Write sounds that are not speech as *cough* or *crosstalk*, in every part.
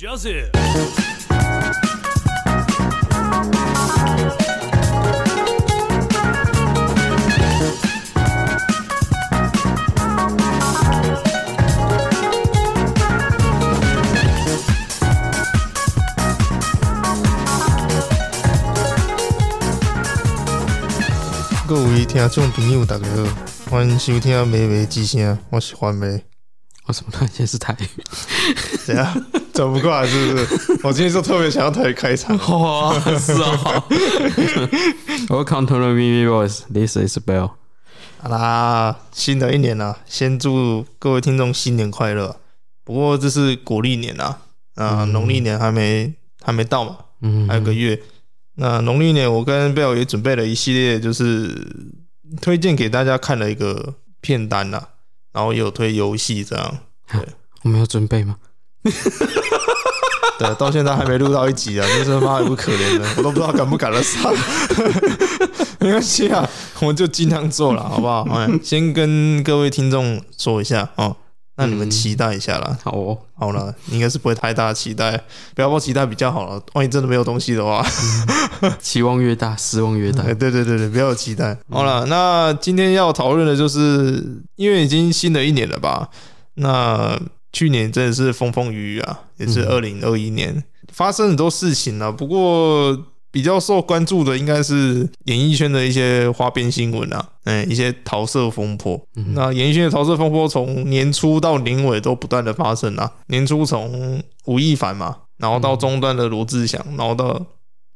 Joseph。各位听众朋友，大家好，欢迎收听《美美之声》，我是欢美。我什么突然间是台语？*laughs* 怎样？转不过来是不是？我今天就特别想要特别开场。哇，*laughs* 是啊。Welcome to the Mimi Voice. This is Bell。好啦，新的一年啦，先祝各位听众新年快乐。不过这是国历年啊，啊，农历年还没还没到嘛，嗯，还有个月。那农历年，我跟 Bell 也准备了一系列，就是推荐给大家看了一个片单呐，然后也有推游戏这样。对，*laughs* 我们有准备吗？*laughs* 对，到现在还没录到一集啊，真是妈也不可怜的，*laughs* 我都不知道赶不赶得上。*laughs* 没关系啊，我们就尽量做了，好不好？先跟各位听众说一下哦。那你们期待一下啦，嗯、好哦，好了，应该是不会太大的期待，不要抱期待比较好了。万一真的没有东西的话，嗯、期望越大，失望越大。对对对对，不要有期待。好了，那今天要讨论的就是，因为已经新的一年了吧？那去年真的是风风雨雨啊，也是二零二一年、嗯、发生很多事情啊。不过。比较受关注的应该是演艺圈的一些花边新闻啊，嗯，一些桃色风波。那演艺圈的桃色风波从年初到年尾都不断的发生啊。年初从吴亦凡嘛，然后到中段的罗志祥，然后到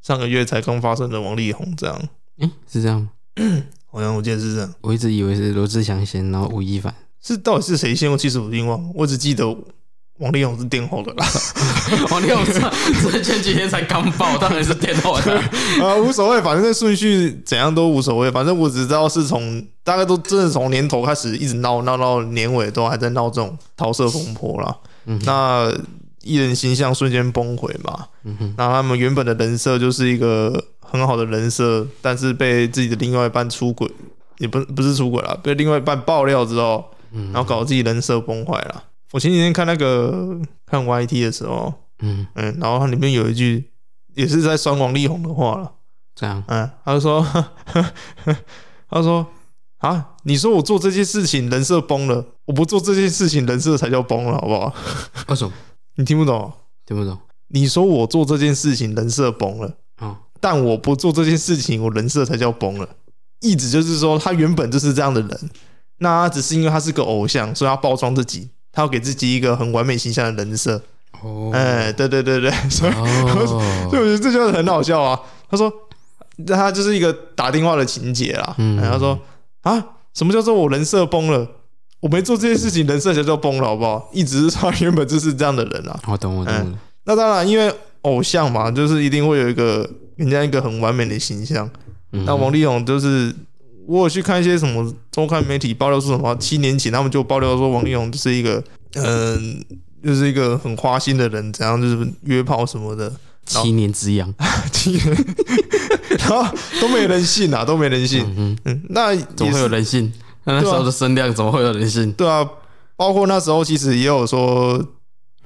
上个月才刚发生的王力宏这样。嗯，是这样吗？*clears throat* 好像我记得是这样。我一直以为是罗志祥先，然后吴亦凡。是到底是谁先？用七十五英镑，我只记得。王力宏是垫后的啦，*laughs* 王力宏是前几天才刚爆，当然是垫后的 *laughs* 啊，无所谓，反正这顺序怎样都无所谓，反正我只知道是从大概都真的从年头开始一直闹闹到年尾都还在闹这种桃色风波啦。嗯、那艺人形象瞬间崩毁嘛，嗯、哼那他们原本的人设就是一个很好的人设，但是被自己的另外一半出轨，也不不是出轨了，被另外一半爆料之后，然后搞得自己人设崩坏了。我前几天看那个看 YT 的时候，嗯嗯，然后它里面有一句也是在酸王力宏的话了，这样，嗯，他就说，呵 *laughs* 呵他说啊，你说我做这件事情人设崩了，我不做这件事情人设才叫崩了，好不好？为什么？*laughs* 你听不懂？听不懂？你说我做这件事情人设崩了，哦，但我不做这件事情，我人设才叫崩了。意思就是说，他原本就是这样的人，那他只是因为他是个偶像，所以他包装自己。他要给自己一个很完美形象的人设，哦，哎，对对对对，所以，哦、*laughs* 所以我觉得这就是很好笑啊。他说，他就是一个打电话的情节啦。嗯，他说啊，什么叫做我人设崩了？我没做这件事情，人设就叫崩了，好不好？一直是他原本就是这样的人啊。我懂，我懂。那当然，因为偶像嘛，就是一定会有一个人家一个很完美的形象。那、嗯、王力宏就是。我有去看一些什么周刊媒体爆料说什么，七年前他们就爆料说王力宏就是一个，嗯，就是一个很花心的人，怎样就是约炮什么的。七年之痒，七年，然后都没人信啊，都没人信。嗯嗯，那怎么会有人信？那时候的声量怎么会有人信？对啊，包括那时候其实也有说，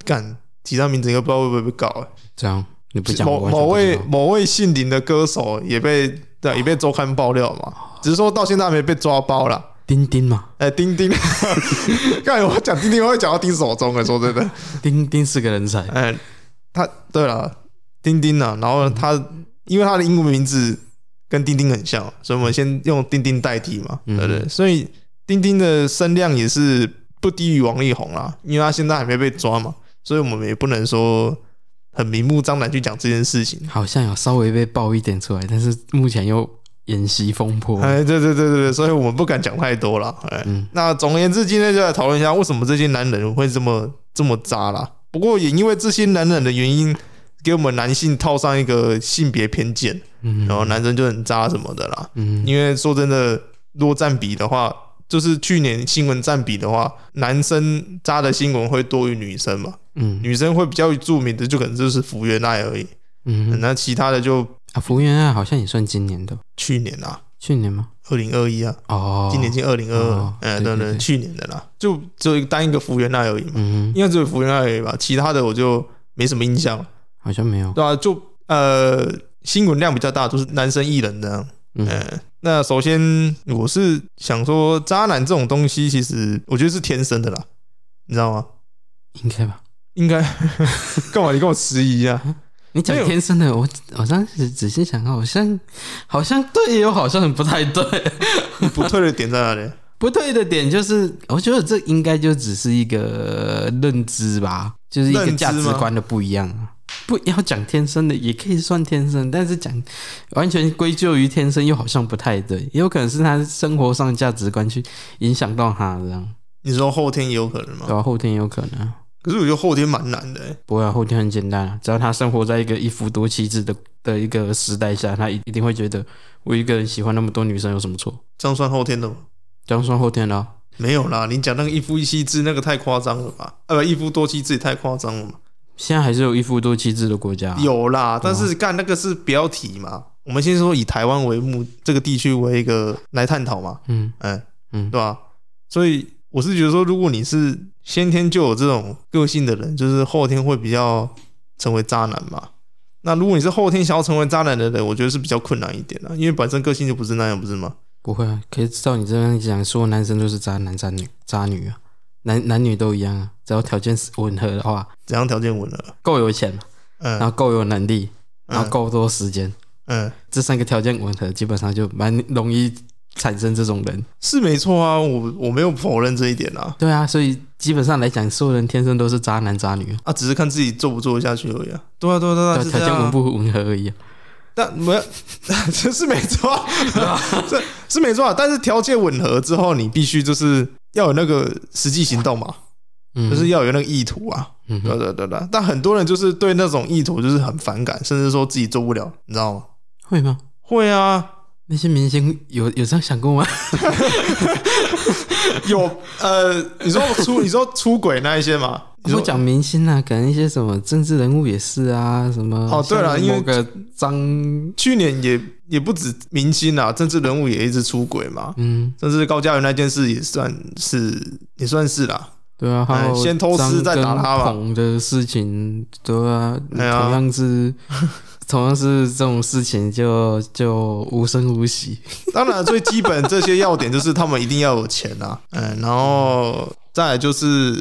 干提他名字应该不知道会不会被告哎。这样你不讲，某某位某位姓林的歌手也被对也被周刊爆料嘛。只是说到现在还没被抓包啦。钉钉嘛，哎，丁丁，*laughs* 刚才我讲丁丁，我会讲到丁守中的，说真的，丁丁是个人才，哎，他对了，丁丁啊，然后他因为他的英文名字跟丁丁很像，所以我们先用丁丁代替嘛，对不对？所以丁丁的声量也是不低于王力宏啦，因为他现在还没被抓嘛，所以我们也不能说很明目张胆去讲这件事情。好像有稍微被爆一点出来，但是目前又。演习风波，哎，对对对对，所以我们不敢讲太多了。哎，嗯、那总而言之，今天就来讨论一下为什么这些男人会这么这么渣啦。不过也因为这些男人的原因，给我们男性套上一个性别偏见，嗯、然后男生就很渣什么的啦。嗯，因为说真的，若占比的话，就是去年新闻占比的话，男生渣的新闻会多于女生嘛。嗯，女生会比较著名的就可能就是福原爱而已。嗯，那其他的就。啊，福原爱好像也算今年的，去年啊，去年吗？二零二一啊，哦，今年已经二零二二，哎，对对，去年的啦，就只有单一个福原爱而已嘛，嗯哼，应该只有福原爱而已吧，其他的我就没什么印象，好像没有。对啊，就呃新闻量比较大，都是男生艺人这样。嗯、呃，那首先我是想说，渣男这种东西，其实我觉得是天生的啦，你知道吗？应该吧？应该 *laughs* 干嘛？你跟我迟疑啊？*laughs* 你讲天生的，我好像是仔细想，好像好像对，又好像不太对。*laughs* 不对的点在哪里？不对的点就是，我觉得这应该就只是一个认知吧，就是一个价值观的不一样。不要讲天生的，也可以算天生，但是讲完全归咎于天生，又好像不太对。也有可能是他生活上价值观去影响到他这样。你说后天也有可能吗？对啊，后天也有可能。可是我觉得后天蛮难的。不会啊，后天很简单啊，只要他生活在一个一夫多妻制的的一个时代下，他一一定会觉得我一个人喜欢那么多女生有什么错？这样算后天的吗？这样算后天的啊？没有啦，你讲那个一夫一妻制那个太夸张了吧？呃，不，一夫多妻制也太夸张了嘛。现在还是有一夫多妻制的国家？有啦，但是干那个是标题嘛。我们先说以台湾为目这个地区为一个来探讨嘛。嗯嗯嗯，对吧？所以我是觉得说，如果你是。先天就有这种个性的人，就是后天会比较成为渣男嘛。那如果你是后天想要成为渣男的人，我觉得是比较困难一点的，因为本身个性就不是那样，不是吗？不会啊，可以照你这样讲，所有男生都是渣男、渣女、渣女啊，男男女都一样啊，只要条件吻合的话。怎样条件吻合？够有钱，嗯，然后够有能力，然后够多时间，嗯，这三个条件吻合，基本上就蛮容易。产生这种人是没错啊，我我没有否认这一点啊。对啊，所以基本上来讲，所有人天生都是渣男渣女啊，只是看自己做不做得下去而已啊。对啊，对啊，对啊，条件吻不吻合而已啊。但没有，*laughs* 这是没错，*laughs* 这是没错啊。但是条件吻合之后，你必须就是要有那个实际行动嘛，就是要有那个意图啊。对对对对。但很多人就是对那种意图就是很反感，甚至说自己做不了，你知道吗？会吗？会啊。那些明星有有这样想过吗？*laughs* *laughs* 有呃，你说出你说出轨那一些嘛？你说讲明星啊，可能一些什么政治人物也是啊，什么哦对了，因为个张去年也也不止明星啊，政治人物也一直出轨嘛，嗯，甚至高嘉瑜那件事也算是也算是啦，对啊，还有先偷师再打他吧的事情，对啊，同样是。同样是这种事情就，就就无声无息。*laughs* 当然，最基本这些要点就是他们一定要有钱啊，*laughs* 嗯，然后再来就是，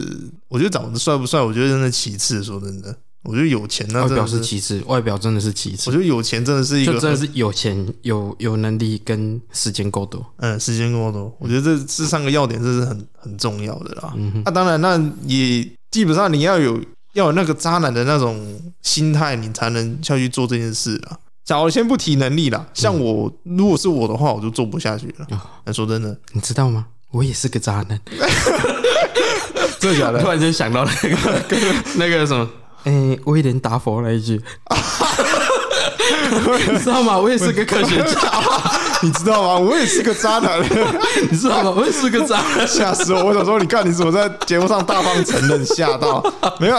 我觉得长得帅不帅，我觉得真的其次。说真的，我觉得有钱那外表是其次，外表真的是其次。我觉得有钱真的是一个，就真的是有钱、有有能力跟时间够多。*laughs* 嗯，时间够多，我觉得这这三个要点这是很很重要的啦。嗯哼，那、啊、当然，那也基本上你要有。要有那个渣男的那种心态，你才能下去做这件事啊。假如先不提能力啦，像我，如果是我的话，我就做不下去了。那说真的，你知道吗？我也是个渣男。*laughs* 真的假的？*laughs* 突然间想到那个那个什么，哎，威廉达佛那一句，*laughs* *laughs* 你知道吗？我也是个科学家。你知道吗？我也是个渣男，你知道吗？我也是个渣男，吓死我！我想说，你看你怎么在节目上大方承认，吓到 *laughs* 没有？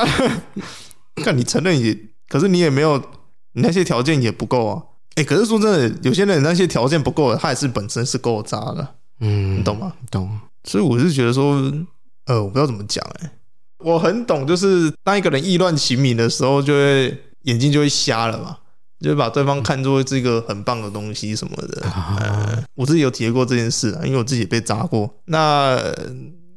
看你承认也，可是你也没有，你那些条件也不够啊。哎，可是说真的，有些人那些条件不够，他也是本身是够渣的，嗯，你懂吗？懂。所以我是觉得说，呃，我不知道怎么讲，哎，我很懂，就是当一个人意乱情迷的时候，就会眼睛就会瞎了嘛。就把对方看作这个很棒的东西什么的，呃，我自己有体验过这件事啊，因为我自己也被渣过，那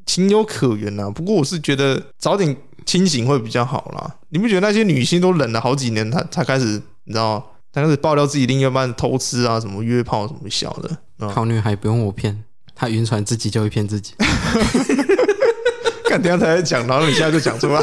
情有可原啊。不过我是觉得早点清醒会比较好啦。你不觉得那些女星都忍了好几年，她才开始，你知道，她开始爆料自己另一半偷吃啊，什么约炮什么小的，好女孩不用我骗，她晕船自己就会骗自己。*laughs* 看等下才讲，然后你现在就讲出来。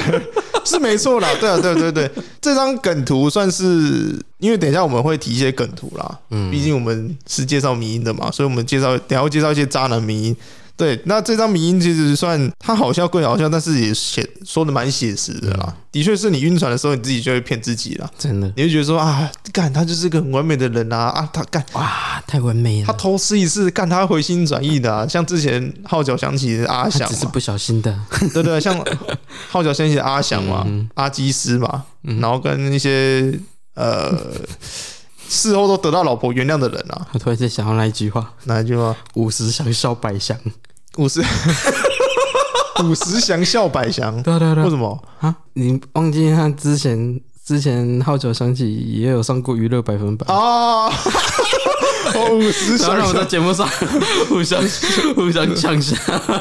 *laughs* 是没错啦，对啊，对对对，这张梗图算是，因为等一下我们会提一些梗图啦，嗯，毕竟我们是介绍迷音的嘛，所以我们介绍，等下会介绍一些渣男迷因。对，那这张迷因其实算他好笑归好笑，但是也写说的蛮写实的啦。嗯、的确是你晕船的时候，你自己就会骗自己啦。真的，你会觉得说啊，干他就是个很完美的人啊啊，他干哇太完美了，他偷吃一次，干他回心转意的啊。像之前号角响起的阿翔，只是不小心的，*laughs* 对对，像号角响起的阿翔嘛，阿基斯嘛，嗯、然后跟那些呃事后都得到老婆原谅的人啊。我突然间想到那一句话，哪一句话？五十想笑百香。五十，*laughs* 五十祥笑百祥，对对对，为什么？啊？你忘记他之前之前号角响起也有上过娱乐百分百？啊？*laughs* 五十祥，然后我在节目上 *laughs* 互相互相呛下，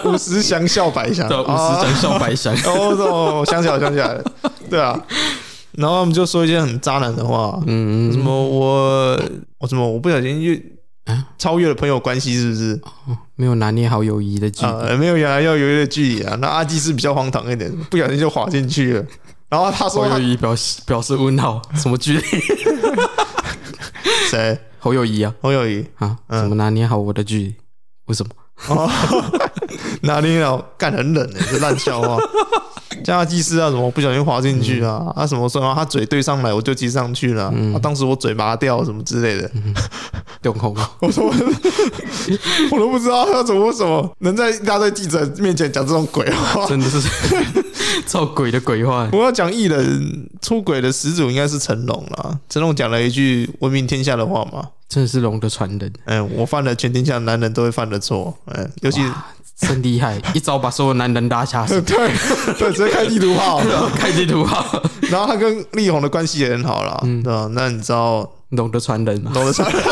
五十祥笑百祥，五十祥笑百祥。哦哦，我想起来，我想起来了，对啊。然后他们就说一些很渣男的话，嗯，什么我我什么我不小心越超越了朋友关系，是不是？没有拿捏好友谊的距离，呃，没有原来要有一的距离啊。那阿基是比较荒唐一点，不小心就滑进去了。然后他说友谊表表示问号，什么距离？*laughs* 谁？侯友谊啊，侯友谊啊？怎么拿捏好我的距离？为什么？哦，*laughs* 拿捏好，干很冷的，这烂笑话。叫他技师啊，什么不小心滑进去啊？嗯、啊什么时候他嘴对上来，我就挤上去了。嗯、啊，当时我嘴麻掉什么之类的。*laughs* 用口我说我，都不知道他怎么什么能在一大堆记者面前讲这种鬼话，真的是 *laughs* 造鬼的鬼话。我要讲艺人出轨的始祖应该是成龙了。成龙讲了一句闻名天下的话嘛，真的是龙的传人。嗯，我犯了全天下男人都会犯的错。嗯，尤其。真厉害，一招把所有男人拉下水。*laughs* 对对，直接开地图炮，*laughs* 开地图炮。*laughs* 然后他跟力宏的关系也很好啦。嗯，对吧？那你知道龙的传人吗？龙的传人，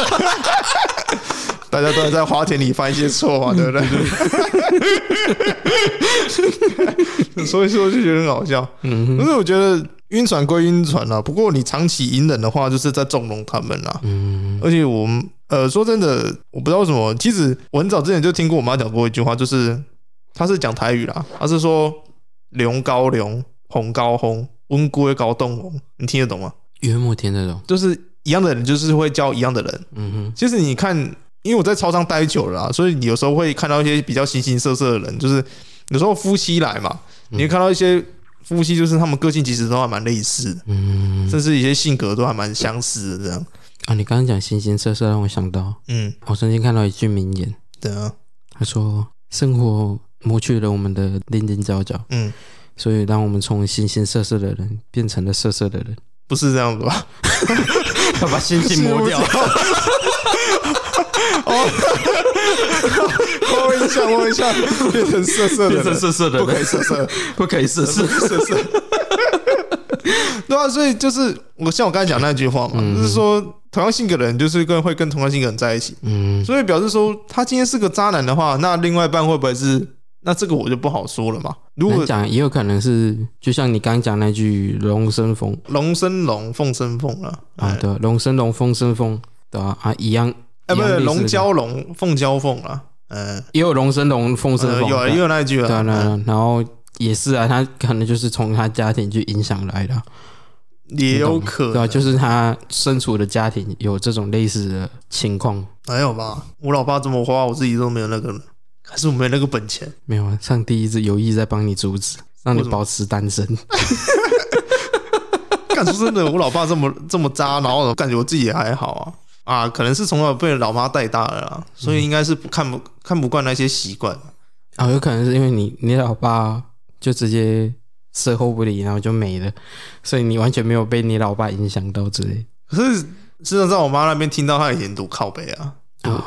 大家都在花田里犯一些错嘛，对不对？所以说就觉得很好笑。嗯，可是我觉得晕船归晕船啦，不过你长期隐忍的话，就是在纵容他们啦。嗯，而且我们。呃，说真的，我不知道为什么。其实我很早之前就听过我妈讲过一句话，就是她是讲台语啦，她是说“龙高龙，红高红，温龟高冻红”，你听得懂吗？约莫听得懂，就是一样的人，就是会教一样的人。嗯哼。其实你看，因为我在超商待久了啊，所以你有时候会看到一些比较形形色色的人，就是有时候夫妻来嘛，你会看到一些夫妻，就是他们个性其实都还蛮类似的，嗯，甚至一些性格都还蛮相似的这样。啊，你刚刚讲形形色色，让我想到，嗯，我曾经看到一句名言，对啊，他说：“生活磨去了我们的棱棱角角，嗯，所以让我们从形形色色的人变成了色色的人，不是这样子吧？要 *laughs* 把心性磨掉。*laughs* ”哦，摸一下，摸一下，变成色色的，变成色色的，不可以色色，不可以色色，色色。*laughs* 对啊，所以就是我像我刚才讲那句话嘛，嗯、就是说同样性格的人就是跟会跟同样性格人在一起，嗯，所以表示说他今天是个渣男的话，那另外一半会不会是？那这个我就不好说了嘛。如果讲也有可能是，就像你刚刚讲那句“龙生凤，龙生龙，凤生凤”了啊，对，龙生龙，凤生凤，对啊？啊，一样，哎，不是龙交龙，凤交凤了，嗯，也有龙生龙，凤生凤，有也有那一句啊，对对，然后也是啊，他可能就是从他家庭去影响来的。也有可能，对啊，就是他身处的家庭有这种类似的情况。没有吧？我老爸这么花，我自己都没有那个了，还是我没有那个本钱。没有啊，上帝一直有意在帮你阻止，让你保持单身。*laughs* 干说真的，我老爸这么这么渣，然后我感觉我自己也还好啊啊，可能是从小被老妈带大的啦，所以应该是不看不看不惯那些习惯啊，有可能是因为你你老爸就直接。事后不理，然后就没了，所以你完全没有被你老爸影响到之类。可是，事实上在我妈那边听到她以前读靠北啊，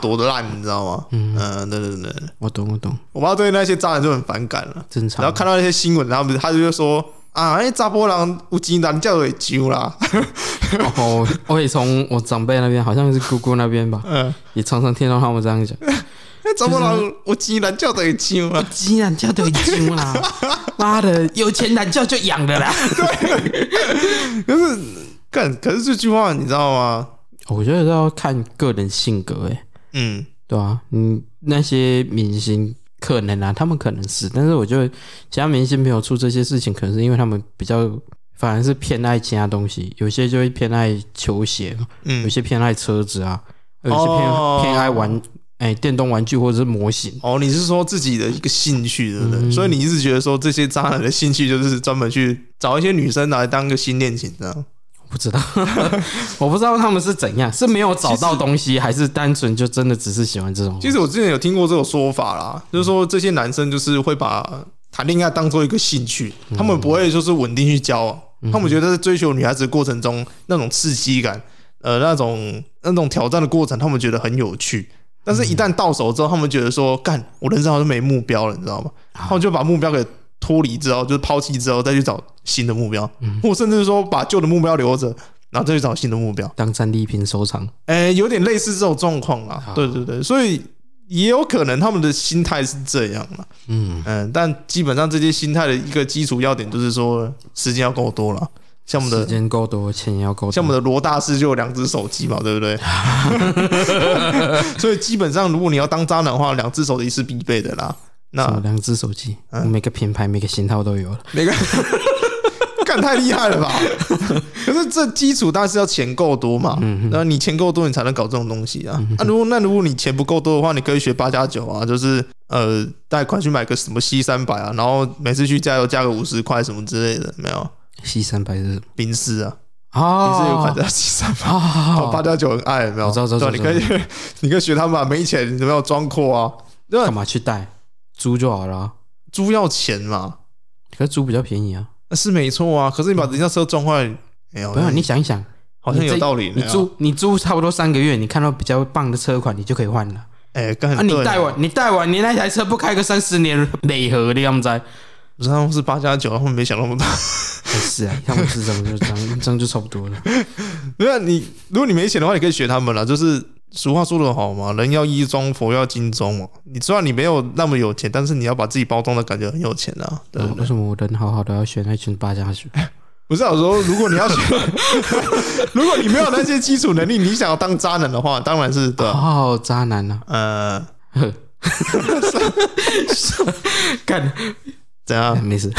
多多烂，你知道吗？嗯嗯，对对对，我懂我懂。我妈对那些渣男就很反感了，正常。然后看到那些新闻，然后她就说啊，哎，查甫人有钱人叫会揪啦。然后我也从我长辈那边，好像是姑姑那边吧，*laughs* 嗯，也常常听到他们这样讲。查甫人有钱人叫会揪啊，有钱人叫会揪啦。*laughs* 妈的，有钱懒叫就养的啦。对，可是干，可是这句话你知道吗？我觉得要看个人性格，哎，嗯，对啊，嗯，那些明星可能啊，他们可能是，但是我觉得其他明星没有出这些事情，可能是因为他们比较反而是偏爱其他东西，有些就会偏爱球鞋，嗯，有些偏爱车子啊，有些偏、哦、偏爱玩。哎，电动玩具或者是模型哦，你是说自己的一个兴趣，对不对？嗯、所以你一直觉得说这些渣男的兴趣就是专门去找一些女生来当个新恋情，这样？*laughs* 我不知道，*laughs* 我不知道他们是怎样，是没有找到东西，还是单纯就真的只是喜欢这种？其实我之前有听过这种说法啦，就是说这些男生就是会把谈恋爱当做一个兴趣，嗯、他们不会说是稳定去交往，嗯、他们觉得在追求女孩子的过程中那种刺激感，呃，那种那种挑战的过程，他们觉得很有趣。但是一旦到手之后，他们觉得说，干，我人生好像没目标了，你知道吗？他们就把目标给脱离之后，就是抛弃之后，再去找新的目标，或甚至说把旧的目标留着，然后再去找新的目标，当战利品收藏。哎，有点类似这种状况啦。对对对，所以也有可能他们的心态是这样了。嗯嗯，但基本上这些心态的一个基础要点就是说，时间要够多了。像我们的时间够多，钱要够。像我们的罗大师就有两只手机嘛，对不对？*laughs* 所以基本上，如果你要当渣男的话，两只手机是必备的啦。那两只手机，每个品牌、每个型号都有了。每个 *laughs* 干太厉害了吧？*laughs* 可是这基础当然是要钱够多嘛。那你钱够多，你才能搞这种东西啊。那如果那如果你钱不够多的话，你可以学八加九啊，就是呃贷款去买个什么 C 三百啊，然后每次去加油加个五十块什么之类的，没有。C 三百是冰丝啊，宾士有款叫 C 三百，八加九很爱，有没有？知道知道，你可以 *laughs* 你可以学他们，没钱有没有装阔啊？干嘛去贷？租就好了，租要钱嘛？可是租比较便宜啊，那是没错啊。可是你把人家车撞坏，没有？不要，你想一想，好像有道理。你租你租差不多三个月，你看到比较棒的车款，你就可以换了。哎，刚啊，你贷完你贷完，你那台车不开个三十年，美和的样子。不是他们是八加九，他们没想那么多。是啊，他们是这么就这样，这样就差不多了。*laughs* 对啊，你如果你没钱的话，你可以学他们了。就是俗话说得好嘛，人要衣装，佛要金装嘛。你虽然你没有那么有钱，但是你要把自己包装的感觉很有钱啊。对，为什么我人好好的要选那群八加九？*laughs* 不是我说，如果你要学，*laughs* 如果你没有那些基础能力，你想要当渣男的话，当然是对。哦，渣男啊？呃，干。怎样？*laughs* 没事。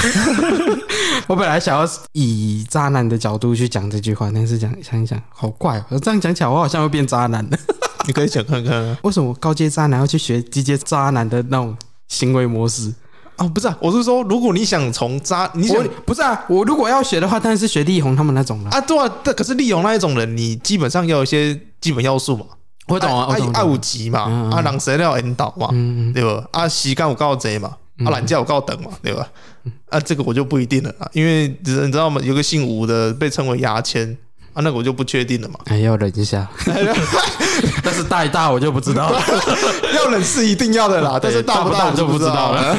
*laughs* 我本来想要以渣男的角度去讲这句话，但是讲想一想，好怪哦。我这样讲起来，我好像会变渣男的。*laughs* 你可以想看看啊，为什么高阶渣男要去学低阶渣男的那种行为模式啊？不是啊，我是说，如果你想从渣，你想不是啊？我如果要学的话，当然是学力宏他们那种了啊。对啊，但可是力宏那一种人，你基本上要有一些基本要素嘛。我懂啊，爱爱五级嘛，啊，人谁要引导嘛，对吧？啊，时间有够多嘛。啊，懒觉我告等嘛，对吧？啊，这个我就不一定了啊，因为你知道吗？有个姓吴的被称为牙签啊，那个我就不确定了嘛。还要忍一下，*laughs* 但是大一大我就不知道了。*laughs* 要忍是一定要的啦，但是大不大我就不知道了。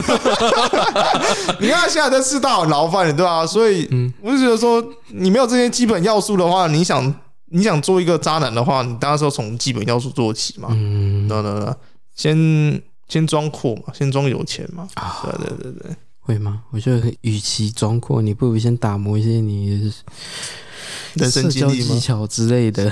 *laughs* 你看现在在四大很劳烦，对吧？所以我就觉得说，你没有这些基本要素的话，你想你想做一个渣男的话，你当然是要从基本要素做起嘛。嗯，对对对，先。先装阔嘛，先装有钱嘛。啊，对对对对，会吗？我觉得，与其装阔，你不如先打磨一些你人生经历技巧之类的。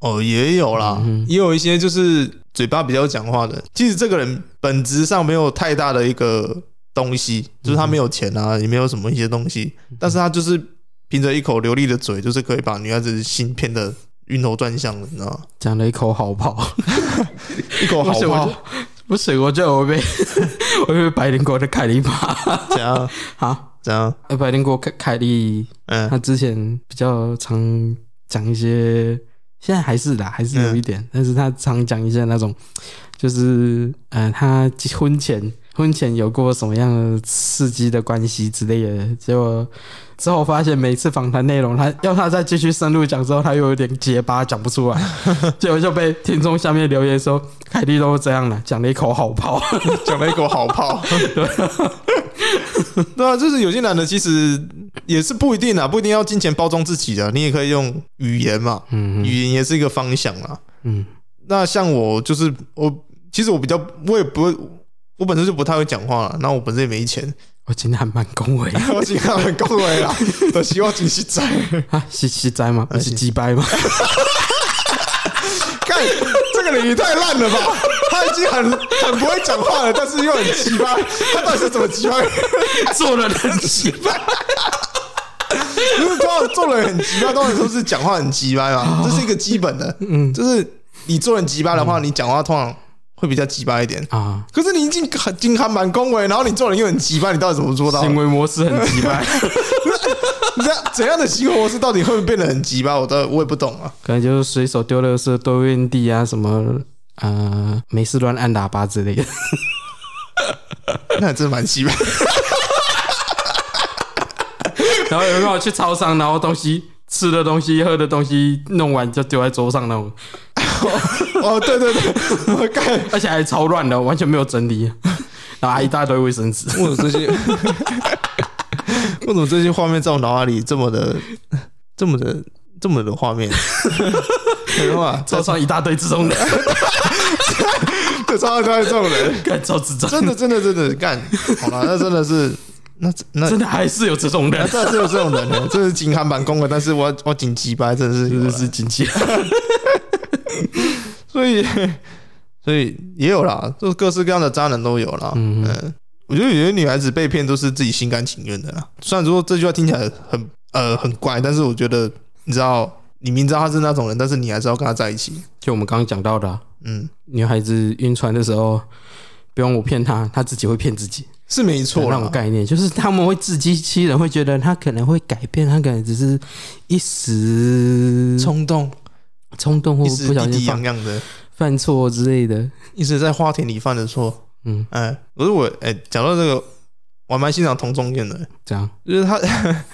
哦，也有啦，嗯、也有一些就是嘴巴比较讲话的。其实这个人本质上没有太大的一个东西，就是他没有钱啊，也没有什么一些东西，但是他就是凭着一口流利的嘴，就是可以把女孩子心骗得晕头转向的，你知道吗？讲了一口好炮，一口好炮。不是，我觉得 *laughs* 我被我被白灵国的凯莉骂，怎样？*laughs* 好，怎样？呃，白灵国凯凯莉，嗯，他之前比较常讲一些，现在还是的，还是有一点，嗯、但是他常讲一些那种，就是，呃，他婚前婚前有过什么样的刺激的关系之类的，结果。之后发现每次访谈内容，他要他再继续深入讲之后，他又有点结巴，讲不出来，*laughs* 结果就被听众下面留言说：“凯蒂都这样了，讲了一口好炮，*laughs* 讲了一口好炮。”对，对啊，就是有些男的其实也是不一定啊，不一定要金钱包装自己的，你也可以用语言嘛，嗯，语言也是一个方向啊，嗯。那像我就是我，其实我比较我也不会，我本身就不太会讲话了，那我本身也没钱。*laughs* 我今天还蛮恭维，*laughs* 我今天还蛮恭维啦。*laughs* 我希望真实在啊，是是在吗？不是鸡掰吗？看这个人也太烂了吧！他已经很很不会讲话了，但是又很鸡掰。他到底是怎么鸡掰？做人很鸡掰。如果做做人很鸡掰，当然都是讲话很鸡掰嘛，这是一个基本的。嗯，就是你做人鸡掰的话，你讲话通常。会比较鸡巴一点啊，可是你已经很经还蛮恭维，然后你做人又很鸡巴，你到底怎么做到？行为模式很鸡巴，*laughs* 你这怎样的行为模式到底会不会变得很鸡巴？我都我也不懂啊。可能就是随手丢垃圾、丢硬地啊，什么呃，没事乱按喇叭之类的。*laughs* 那还真蛮鸡巴。*laughs* 然后有没有去超商，然后东西吃的东西、喝的东西弄完就丢在桌上那种？*laughs* 哦，对对对，我干，而且还超乱的，完全没有整理，然后还一大堆卫生纸。为什么这些？*laughs* 为什么这些画面在我脑海里这么的、这么的、这么的画面？*laughs* 对吧？超上一大堆这种人，车上一大堆这种人，干超智障，真的真的真的干，好了，那真的是。那那真的还是有这种人，真的是有这种人呢。这是紧喊板工的，但是我我紧急吧，真的是真的是紧急。*laughs* 所以 *laughs* 所以也有啦，就各式各样的渣男都有啦。嗯，我觉得有些女孩子被骗都是自己心甘情愿的啦。虽然说这句话听起来很呃很怪，但是我觉得你知道，你明知道他是那种人，但是你还是要跟他在一起。就我们刚刚讲到的，嗯，女孩子晕船的时候，不用我骗她，她自己会骗自己。是没错，那种概念就是他们会自欺欺人，会觉得他可能会改变，他可能只是一时冲动，冲动或不小心样样的犯错之类的，一直在花田里犯的错。嗯，哎，可是我哎，讲到这个，我还蛮欣赏童仲彦的。这样，就是他 *laughs*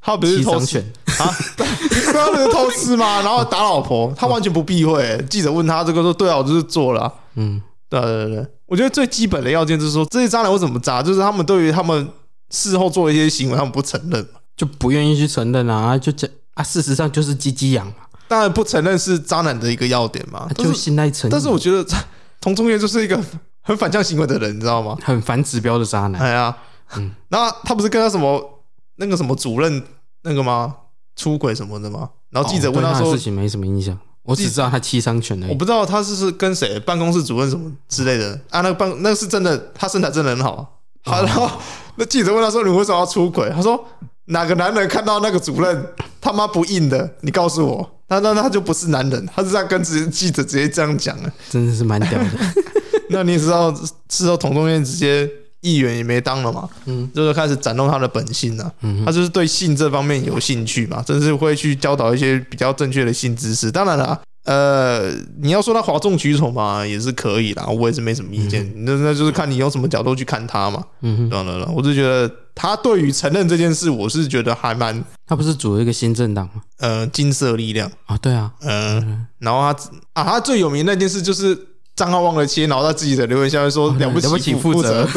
他不是偷吃啊？*laughs* 他不是偷吃吗？然后打老婆，他完全不避讳。记者问他这个说：“对啊，我就是做了。”嗯，对对对。我觉得最基本的要件就是说，这些渣男为什么渣？就是他们对于他们事后做的一些行为，他们不承认，就不愿意去承认啊，就这啊，事实上就是鸡鸡痒。当然不承认是渣男的一个要点嘛，就信赖承认。但是我觉得 *laughs* 童仲彦就是一个很反向行为的人，你知道吗？很反指标的渣男。哎呀，嗯，然后他不是跟他什么那个什么主任那个吗？出轨什么的吗？然后记者问他说，事情没什么印象。我只知道他七伤拳而已，我不知道他是是跟谁办公室主任什么之类的啊。那个办那个是真的，他身材真的很好。好，然后那记者问他说：“你为什么要出轨？”他说：“哪个男人看到那个主任他妈不硬的？你告诉我，那那他就不是男人。”他是这样跟直接记者直接这样讲啊，真的是蛮屌的。*laughs* 那你也知道，事后童仲彦直接。议员也没当了嘛，嗯，就是开始展露他的本性了，嗯，他就是对性这方面有兴趣嘛，真是会去教导一些比较正确的性知识。当然了，呃，你要说他哗众取宠嘛，也是可以啦，我也是没什么意见。那那就是看你用什么角度去看他嘛，嗯，当然了，我就觉得他对于承认这件事，我是觉得还蛮……他不是组了一个新政党吗？呃，金色力量啊，对啊，嗯，然后他啊，他最有名的那件事就是。账号忘了切，然后他自己的留言下面说了不起，负责。*laughs*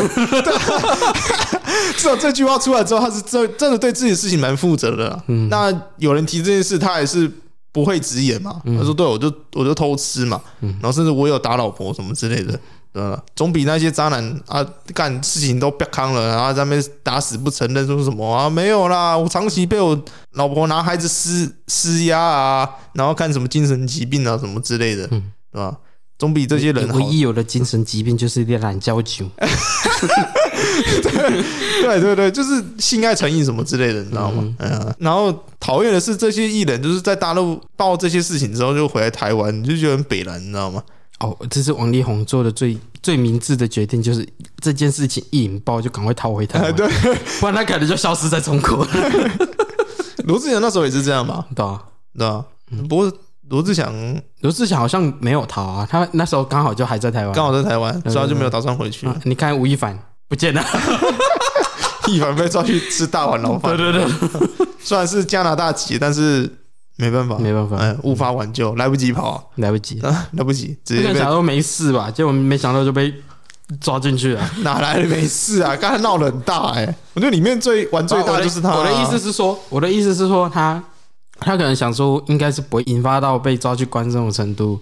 至少这句话出来之后，他是真真的对自己的事情蛮负责的。那有人提这件事，他也是不会直言嘛。他说：“对，我就我就偷吃嘛。”然后甚至我有打老婆什么之类的，对吧？总比那些渣男啊干事情都别康了，然后在那边打死不承认，说什么啊没有啦，我长期被我老婆拿孩子施施压啊，然后看什么精神疾病啊什么之类的，嗯对吧？总比这些人唯一有的精神疾病就是恋懒交酒，对对对，就是性爱成瘾什么之类的，你知道吗？嗯，然后讨厌的是这些艺人，就是在大陆爆这些事情之后就回来台湾，你就觉得很北蓝，你知道吗？哦，这是王力宏做的最最明智的决定，就是这件事情一引爆就赶快逃回台湾，对，不然他可能就消失在中国。*laughs* 罗志祥那时候也是这样吧？对啊，对啊，不过。罗志祥，罗志祥好像没有逃啊，他那时候刚好就还在台湾，刚好在台湾，所以他就没有打算回去。你看吴亦凡不见了，*laughs* 亦凡被抓去吃大碗牢饭。对 *laughs* 对对，虽然是加拿大籍，但是没办法，没办法，哎，无法挽救，来不及跑，来不及，来不及，直接想说没事吧，结果没想到就被抓进去了。*laughs* 哪来的没事啊？刚才闹得很大哎，我觉得里面最玩最大就是他。我的意思是说，我的意思是说他。他可能想说，应该是不会引发到被抓去关这种程度。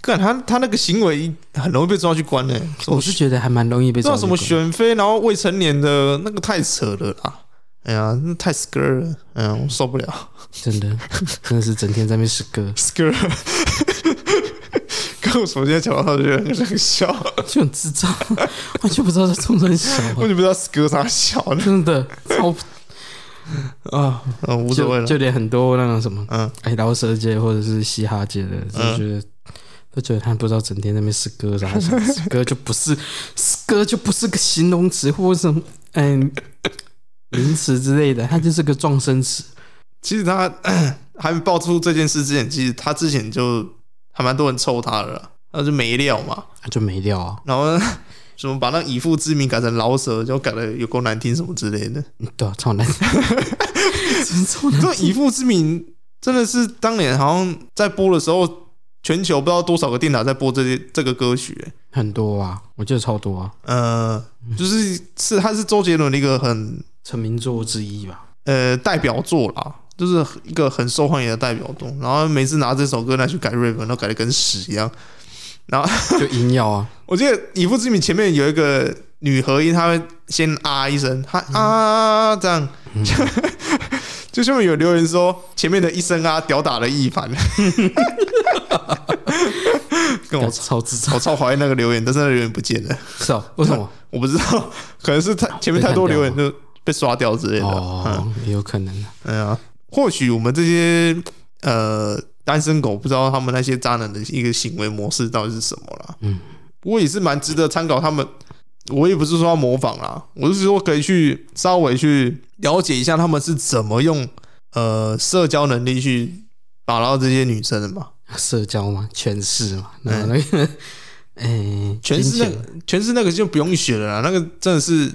看他，他那个行为很容易被抓去关呢、欸。我是觉得还蛮容易被抓。什么选妃，然后未成年的那个太扯了啦！哎呀，那太 scare 了，哎呀，我受不了。真的，真的是整天在那边 scare。*laughs* *laughs* 跟我首先讲到他，就觉得很想笑，就很智障，*laughs* 完全不知道在冲什么笑，完全不知道 scare 啥笑，真的超。啊，嗯，无所谓了。就连很多那种什么，嗯，哎，饶舌界或者是嘻哈界的，就觉得都觉得他不知道整天在那边诗歌啥，诗歌就不是诗歌就不是个形容词或者什么嗯名词之类的，他就是个撞声词。其实他 *coughs* 还没爆出这件事之前，其实他之前就还蛮多人抽他的，他就没料嘛，他就没料啊，然后。*laughs* 什么把那以父之名改成老舍，就改的有够难听什么之类的，对啊，超难听，真超难听。这以父之名真的是当年好像在播的时候全球不知道多少个电台在播这些这个歌曲、欸，很多啊，我记得超多啊。呃，就是是他是周杰伦的一个很成名作之一吧，呃，代表作啦，就是一个很受欢迎的代表作。然后每次拿这首歌来去改 rap，然后改的跟屎一样。然后 *laughs* 就音要啊，*laughs* 我记得《以父之名》前面有一个女和音，她会先啊一声，她啊这样，嗯、*laughs* 就下面有留言说前面的一声啊屌打了一凡，跟我超超我超怀疑那个留言，但是那个留言不见了，是啊？为什么？我不知道，可能是太前面太多留言就被刷掉之类的，也有可能。哎呀，或许我们这些呃。单身狗不知道他们那些渣男的一个行为模式到底是什么啦。嗯，不过也是蛮值得参考他们。我也不是说要模仿啦，我是说可以去稍微去了解一下他们是怎么用呃社交能力去打捞这些女生的嘛。社交嘛，全是嘛，那那个，*laughs* 哎、欸，权势那权势那个就不用学了啦，那个真的是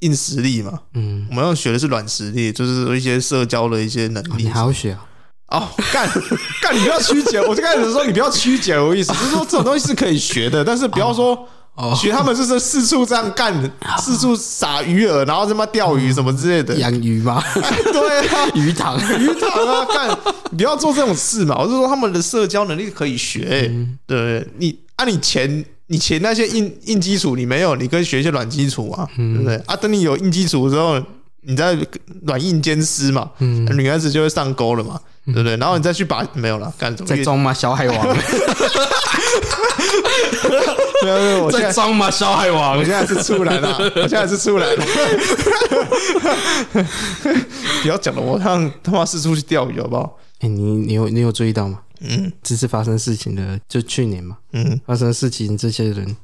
硬实力嘛。嗯，我们要学的是软实力，就是一些社交的一些能力。哦、你还要学啊？哦，干 *laughs* 干，你不要曲解！我就开始说你不要曲解我意思，*laughs* 就是说这种东西是可以学的，但是不要说学他们就是四处这样干，四处撒鱼饵，然后他妈钓鱼什么之类的。养鱼吗？*laughs* 对啊，鱼塘，鱼塘啊！干，不要做这种事嘛！我是说他们的社交能力可以学，对不对？你按，你钱，你前那些硬硬基础你没有，你可以学一些软基础啊，对不对？啊，等你有硬基础之后，你再软硬兼施嘛，女孩子就会上钩了嘛。对不对？然后你再去把没有了，干什么？在装吗？小海王？没 *laughs* 有没有，在装吗？小海王？我现在是出来了，我现在是出来了。*laughs* 不要讲了，我让他妈四处去钓鱼好不好？哎，你你有你有注意到吗？嗯，这次发生事情的就去年嘛，嗯，发生事情这些人，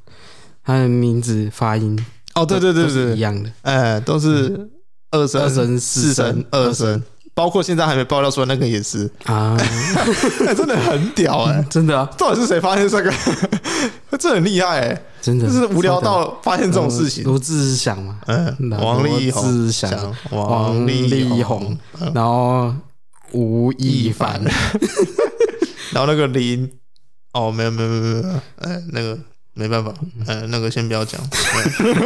他的名字发音哦，对对对对，是一样的，哎，都是二声、二声、四声、二声。包括现在还没爆料出来那个也是。啊，*laughs* 真的很屌哎，*laughs* 真的啊！到底是谁发现这个？*laughs* 这很厉害哎，真的，就是无聊到发现这种事情。罗志祥嘛，嗯，王力宏、王力宏，然后吴亦凡，然后那个林，哦，没有没有没有没有，哎，那个。没办法，呃，那个先不要讲，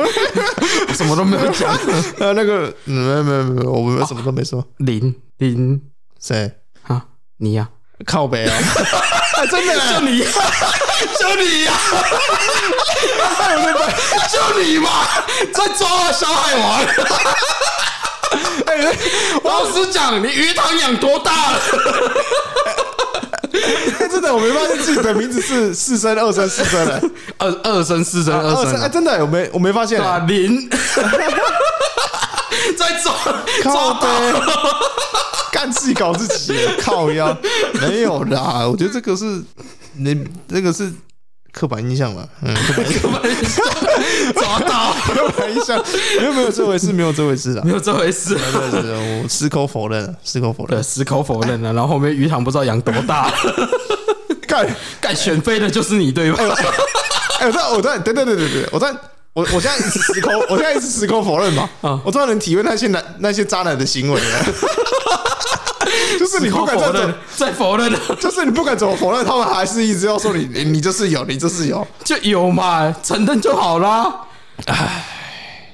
*laughs* 什么都没有讲。呃，那个没有没有没有，我们什么都没说。林林谁啊？你呀？靠北啊！*laughs* 真的就你，就你呀！*laughs* 就你嘛，在抓小海王。哎，我老实讲，你鱼塘养多大了？哎，真的，我没发现自己的名字是四声、二声、四声的，二二声、四声、二声。哎，真的，我没我没发现。林 *laughs* 在抓靠背，干自己搞自己，靠腰没有啦。我觉得这个是你这个是刻板印象吧？嗯，*laughs* 刻板印象 *laughs* 抓到 *laughs* 刻板印象，没有没有这回事，没有这回事的，没有这回事。对对对，我矢口否认，矢口否认，对，矢口否认了。然后后面鱼塘不知道养多大，干干选妃的就是你对吧？哎，我在我在等等等等等，我在我我现在一直矢口，我现在一直矢口否认嘛。啊，我突然能体会那些男那些渣男的行为了。*laughs* 就是你不敢否认，*laughs* 再否认，*laughs* 就是你不敢怎么否认，他们还是一直要说你，你就是有，你就是有，就有嘛，承认就好啦。唉，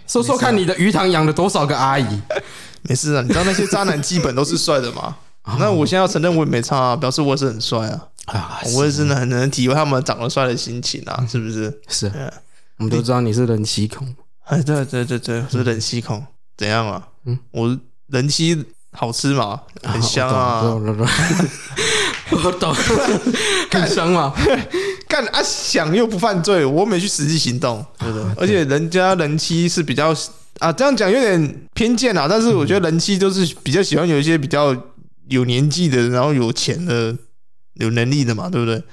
说说看你的鱼塘养了多少个阿姨？没事啊，你知道那些渣男基本都是帅的吗？那我现在要承认我也没差啊，表示我也是很帅啊。啊，我也真的很能体会他们长得帅的心情啊，是不是？是，我们都知道你是人妻控。哎，对对对对，是人妻控，怎样啊？嗯，我人妻。好吃嘛，很香啊！我懂，*laughs* *laughs* 很香嘛。干啊，想又不犯罪，我没去实际行动，对不对？而且人家人妻是比较啊，这样讲有点偏见啊。但是我觉得人妻都是比较喜欢有一些比较有年纪的，然后有钱的、有能力的嘛，对不对？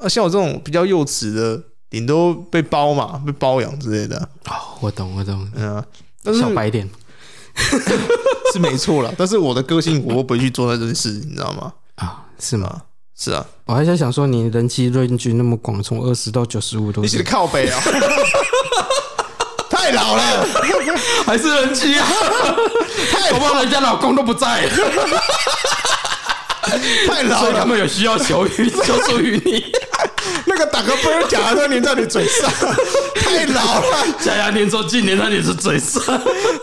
啊，像我这种比较幼稚的，顶多被包嘛，被包养之类的。哦，我懂，我懂。嗯啊，小白点。*laughs* 是没错了，但是我的个性我不会去做那件事，你知道吗？啊，是吗？是啊，我还在想说，你人气 range 那么广，从二十到九十五都，你是靠北啊？*laughs* 太老了，*laughs* 还是人气啊？太，我怕人家老公都不在。太老了，他们有需要求于求助于你。那个打个啵假牙都粘在你嘴上，*laughs* 太老了。假牙粘着进粘在你的嘴上，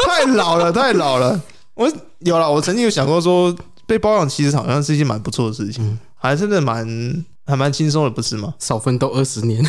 太老了，太老了。我有了，我曾经有想过说，被包养其实好像是一件蛮不错的事情，还真的蛮还蛮轻松的，不是吗？少奋斗二十年，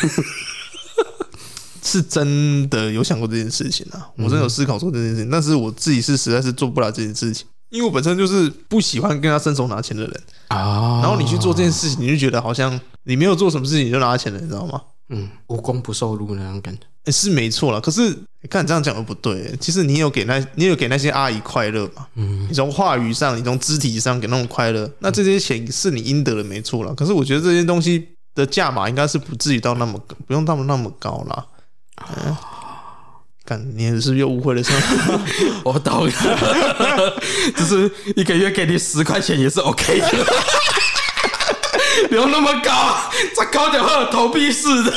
*laughs* 是真的有想过这件事情啊！我真的有思考过这件事情，但是我自己是实在是做不了这件事情。因为我本身就是不喜欢跟他伸手拿钱的人啊，然后你去做这件事情，你就觉得好像你没有做什么事情你就拿钱了，你知道吗？嗯，无功不受禄那种感觉，欸、是没错啦。可是你看你这样讲的不对，其实你有给那，你有给那些阿姨快乐嘛？嗯，你从话语上，你从肢体上给那种快乐，那这些钱是你应得的，没错啦。可是我觉得这些东西的价码应该是不至于到那么，不用到那么高啦。嗯你是不是又误会了什么？*laughs* 我懂了，*laughs* 就是一个月给你十块钱也是 OK 的，*laughs* 不用那么高，再高点会有投币式的。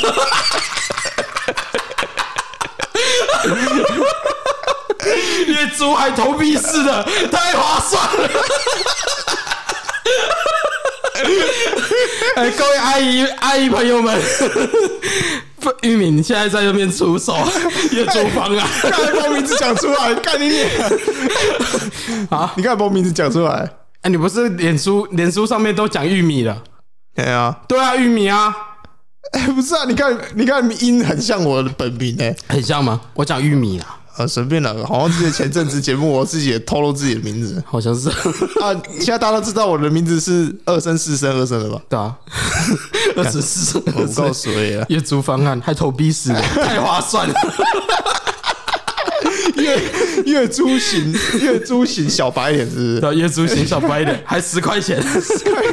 月租还投币式的，太划算了。哎，各位阿姨、阿姨朋友们。玉米，你现在在那边出手，月租方啊！刚才把我名字讲出来，干你脸！*laughs* 啊，你刚才把我名字讲出来。哎，你不是脸书，脸书上面都讲玉米了？对啊，对啊，玉米啊。哎，不是啊，你看，你看音很像我的本名哎，很像吗？我讲玉米啊。呃，随便了，好像之前前阵子节目，我自己也透露自己的名字，*laughs* 好像是啊。现在大家都知道我的名字是二生四生二生了吧？对啊，*laughs* 二十四生，我告诉你啊，月租方案还投币式，*laughs* 太划算了。月月租型，月租型小白脸是不是？对，月租型小白脸还十块钱，十块。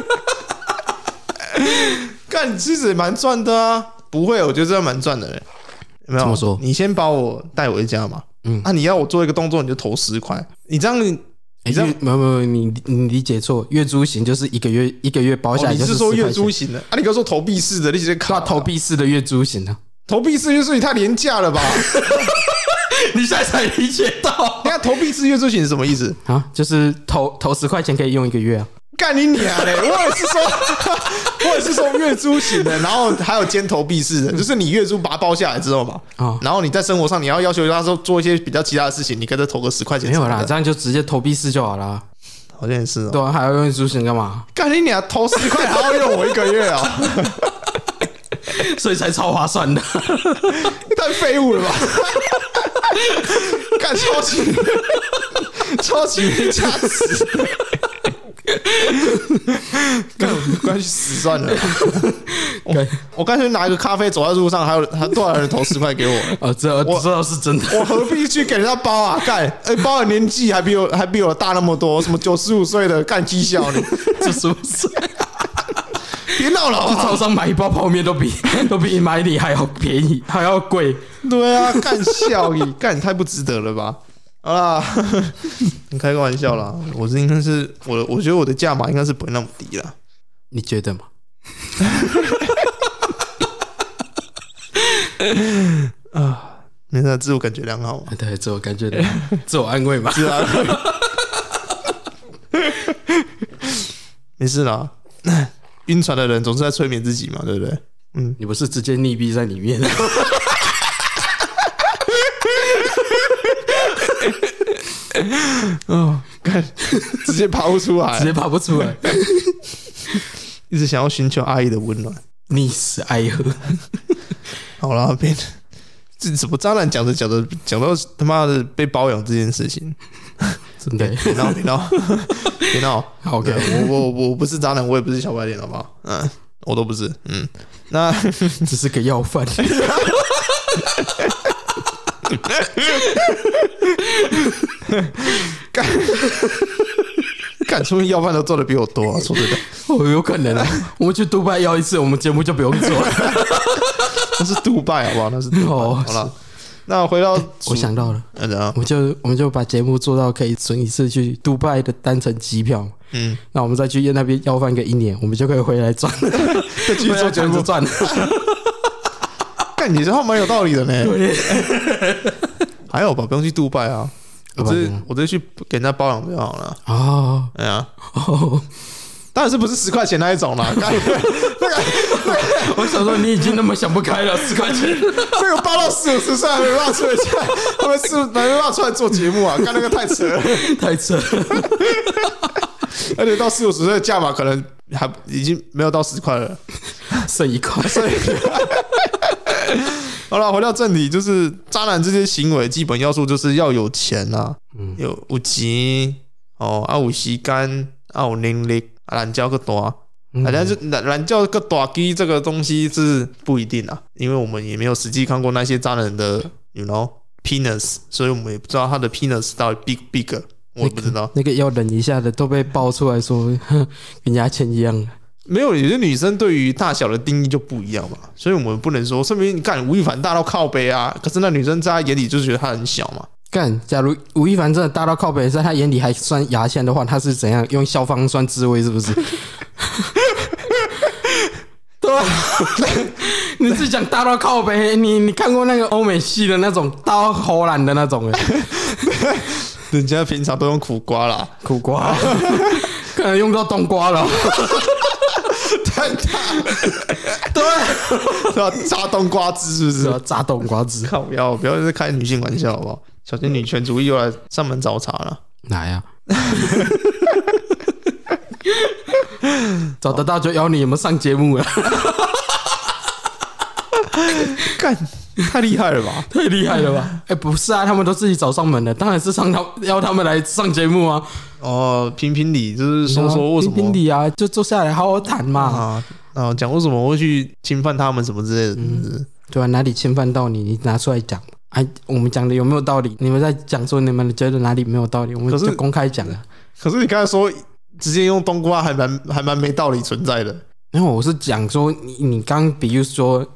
干，其实也蛮赚的啊。不会，我觉得这样蛮赚的嘞。有没有？怎么说？你先把我带回家嘛。嗯，啊，你要我做一个动作，你就投十块。你这样，你这样，没有没有，你你理解错。月租型就是一个月一个月包下来，你是说月租型的？啊，你刚说投币式的那些卡，投币式的月租型的，投币式月租型太廉价了吧？*laughs* 你现在才理解到，*laughs* 你看投币式月租型是什么意思啊？就是投投十块钱可以用一个月啊。干你娘嘞！*laughs* 我也是说，*laughs* 我也是说月租型的，然后还有兼投币式的，就是你月租把它包下来之后嘛，啊，然后你在生活上你要要求他说做一些比较其他的事情，你跟他投个十块钱，没有啦，这样就直接投币式就好啦。好像也是哦，对啊，还要用月租型干嘛？干你娘，投十块还要用我一个月啊，*laughs* 所以才超划算的，太废物了吧？干超级超级没价值。*laughs* 干，关系死算了。*laughs* 我我干脆拿一个咖啡走在路上，还有还多少人投十块给我？啊，这我知道是真的。我何必去给人家包啊？干，哎，包的年纪还比我还比我大那么多，什么九十五岁的干绩效你 *laughs* 九十五岁？别闹了！去超商买一包泡面都比都比你买你还要便宜，还要贵。对啊，干笑你干，你太不值得了吧？好啦，你 *laughs* 开个玩笑啦。我是应该是我的，我觉得我的价码应该是不会那么低啦。你觉得吗？*laughs* 啊，没事，自我感觉良好嘛。对，自我感觉良好，*laughs* 自我安慰嘛。自我安慰。没事啦，晕船的人总是在催眠自己嘛，对不对？嗯，你不是直接溺毙在里面？*laughs* 哦，看，*laughs* 直接爬不出来，直接爬不出来，*laughs* 一直想要寻求阿姨的温暖，溺死爱河。好了，别这什么渣男讲着讲着讲到他妈的被包养这件事情，真的别闹别闹别闹。OK，我我我不是渣男，我也不是小白脸，好不好？嗯，我都不是。嗯，那只是个要饭。干 *laughs* 干，说明要饭都做的比我多啊！说真的，哦，有可能啊。我们去杜拜要一次，我们节目就不用做了。*laughs* 那是杜拜，好不好？那是杜拜。好了，那回到我想到了，我们就我们就把节目做到可以存一次去杜拜的单程机票。嗯，那我们再去那边要饭个一年，我们就可以回来赚，再继续做节目赚。干，你这话蛮有道理的呢。*laughs* 还好吧，不用去杜拜啊。*laughs* 我直接我直接去给人家包养就好了。啊，哎呀，*laughs* 当然是不是十块钱那一种啦。那个，那个，我想说你已经那么想不开了，十块钱，这个包到四五十岁还没办法出来，他们是没办法出来做节目啊？干那个太扯了，太扯了。而且到四五十岁的价码可能还已经没有到十块了，剩一块，剩一块。*laughs* 好了，回到正题，就是渣男这些行为基本要素就是要有钱啊，嗯，有有钱哦，啊有时间，啊有能力，啊懒叫个大，但是懒懒叫个大鸡这个东西是不一定啊，因为我们也没有实际看过那些渣男的，you know penis，所以我们也不知道他的 penis 到底 big big，我也不知道。那个、那个要忍一下的都被爆出来说 *laughs* 跟人家钱一样。没有，有些女生对于大小的定义就不一样嘛，所以我们不能说，说明你干吴亦凡大到靠北啊，可是那女生在他眼里就是觉得他很小嘛。干，假如吴亦凡真的大到靠北，在他眼里还算牙签的话，他是怎样用消防栓自慰？是不是？*laughs* 对，你是讲大到靠北？你你看过那个欧美系的那种大到荷兰的那种？哎，*laughs* 人家平常都用苦瓜啦，苦瓜，*laughs* 可能用到冬瓜了。*laughs* 对，*laughs* 要扎冬瓜汁是不是？要扎冬瓜汁，靠！不要不要再开女性玩笑好不好？小心女权主义又来上门找茬了。来呀！*laughs* 找得到就邀你，有没有上节目了？干，太厉害了吧！太厉害了吧！哎、欸，不是啊，他们都自己找上门的，当然是上他邀他们来上节目啊。哦，评评理，就是说说为什么？评评理啊，就坐下来好好谈嘛。啊，啊，讲为什么会去侵犯他们什么之类的是不是？嗯，对啊，哪里侵犯到你？你拿出来讲。哎，我们讲的有没有道理？你们在讲说你们觉得哪里没有道理？我们就公开讲了。可是你刚才说直接用冬瓜还蛮还蛮没道理存在的。因为我是讲说你你刚比如说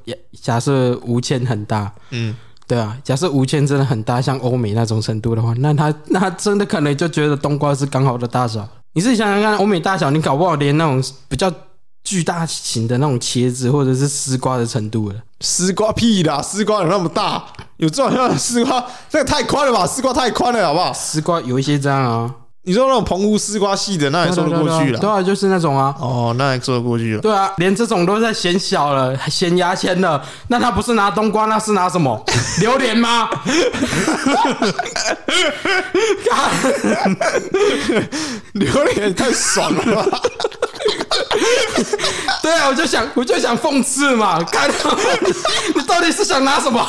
假设吴谦很大，嗯。对啊，假设吴谦真的很大，像欧美那种程度的话，那他那他真的可能就觉得冬瓜是刚好的大小。你自己想想看，欧美大小，你搞不好连那种比较巨大型的那种茄子或者是丝瓜的程度了。丝瓜屁啦，丝瓜有那么大？有这种样丝瓜？这个太宽了吧？丝瓜太宽了，好不好？丝瓜有一些这样啊。你说那种澎湖丝瓜系的，那也说得过去了。对啊，就是那种啊。哦，那也说得过去了。对啊，连这种都在嫌小了，嫌牙签了，那他不是拿冬瓜，那是拿什么？*laughs* 榴莲吗？*laughs* 榴莲太爽了吧！*laughs* 对啊，我就想，我就想讽刺嘛，看到你到底是想拿什么？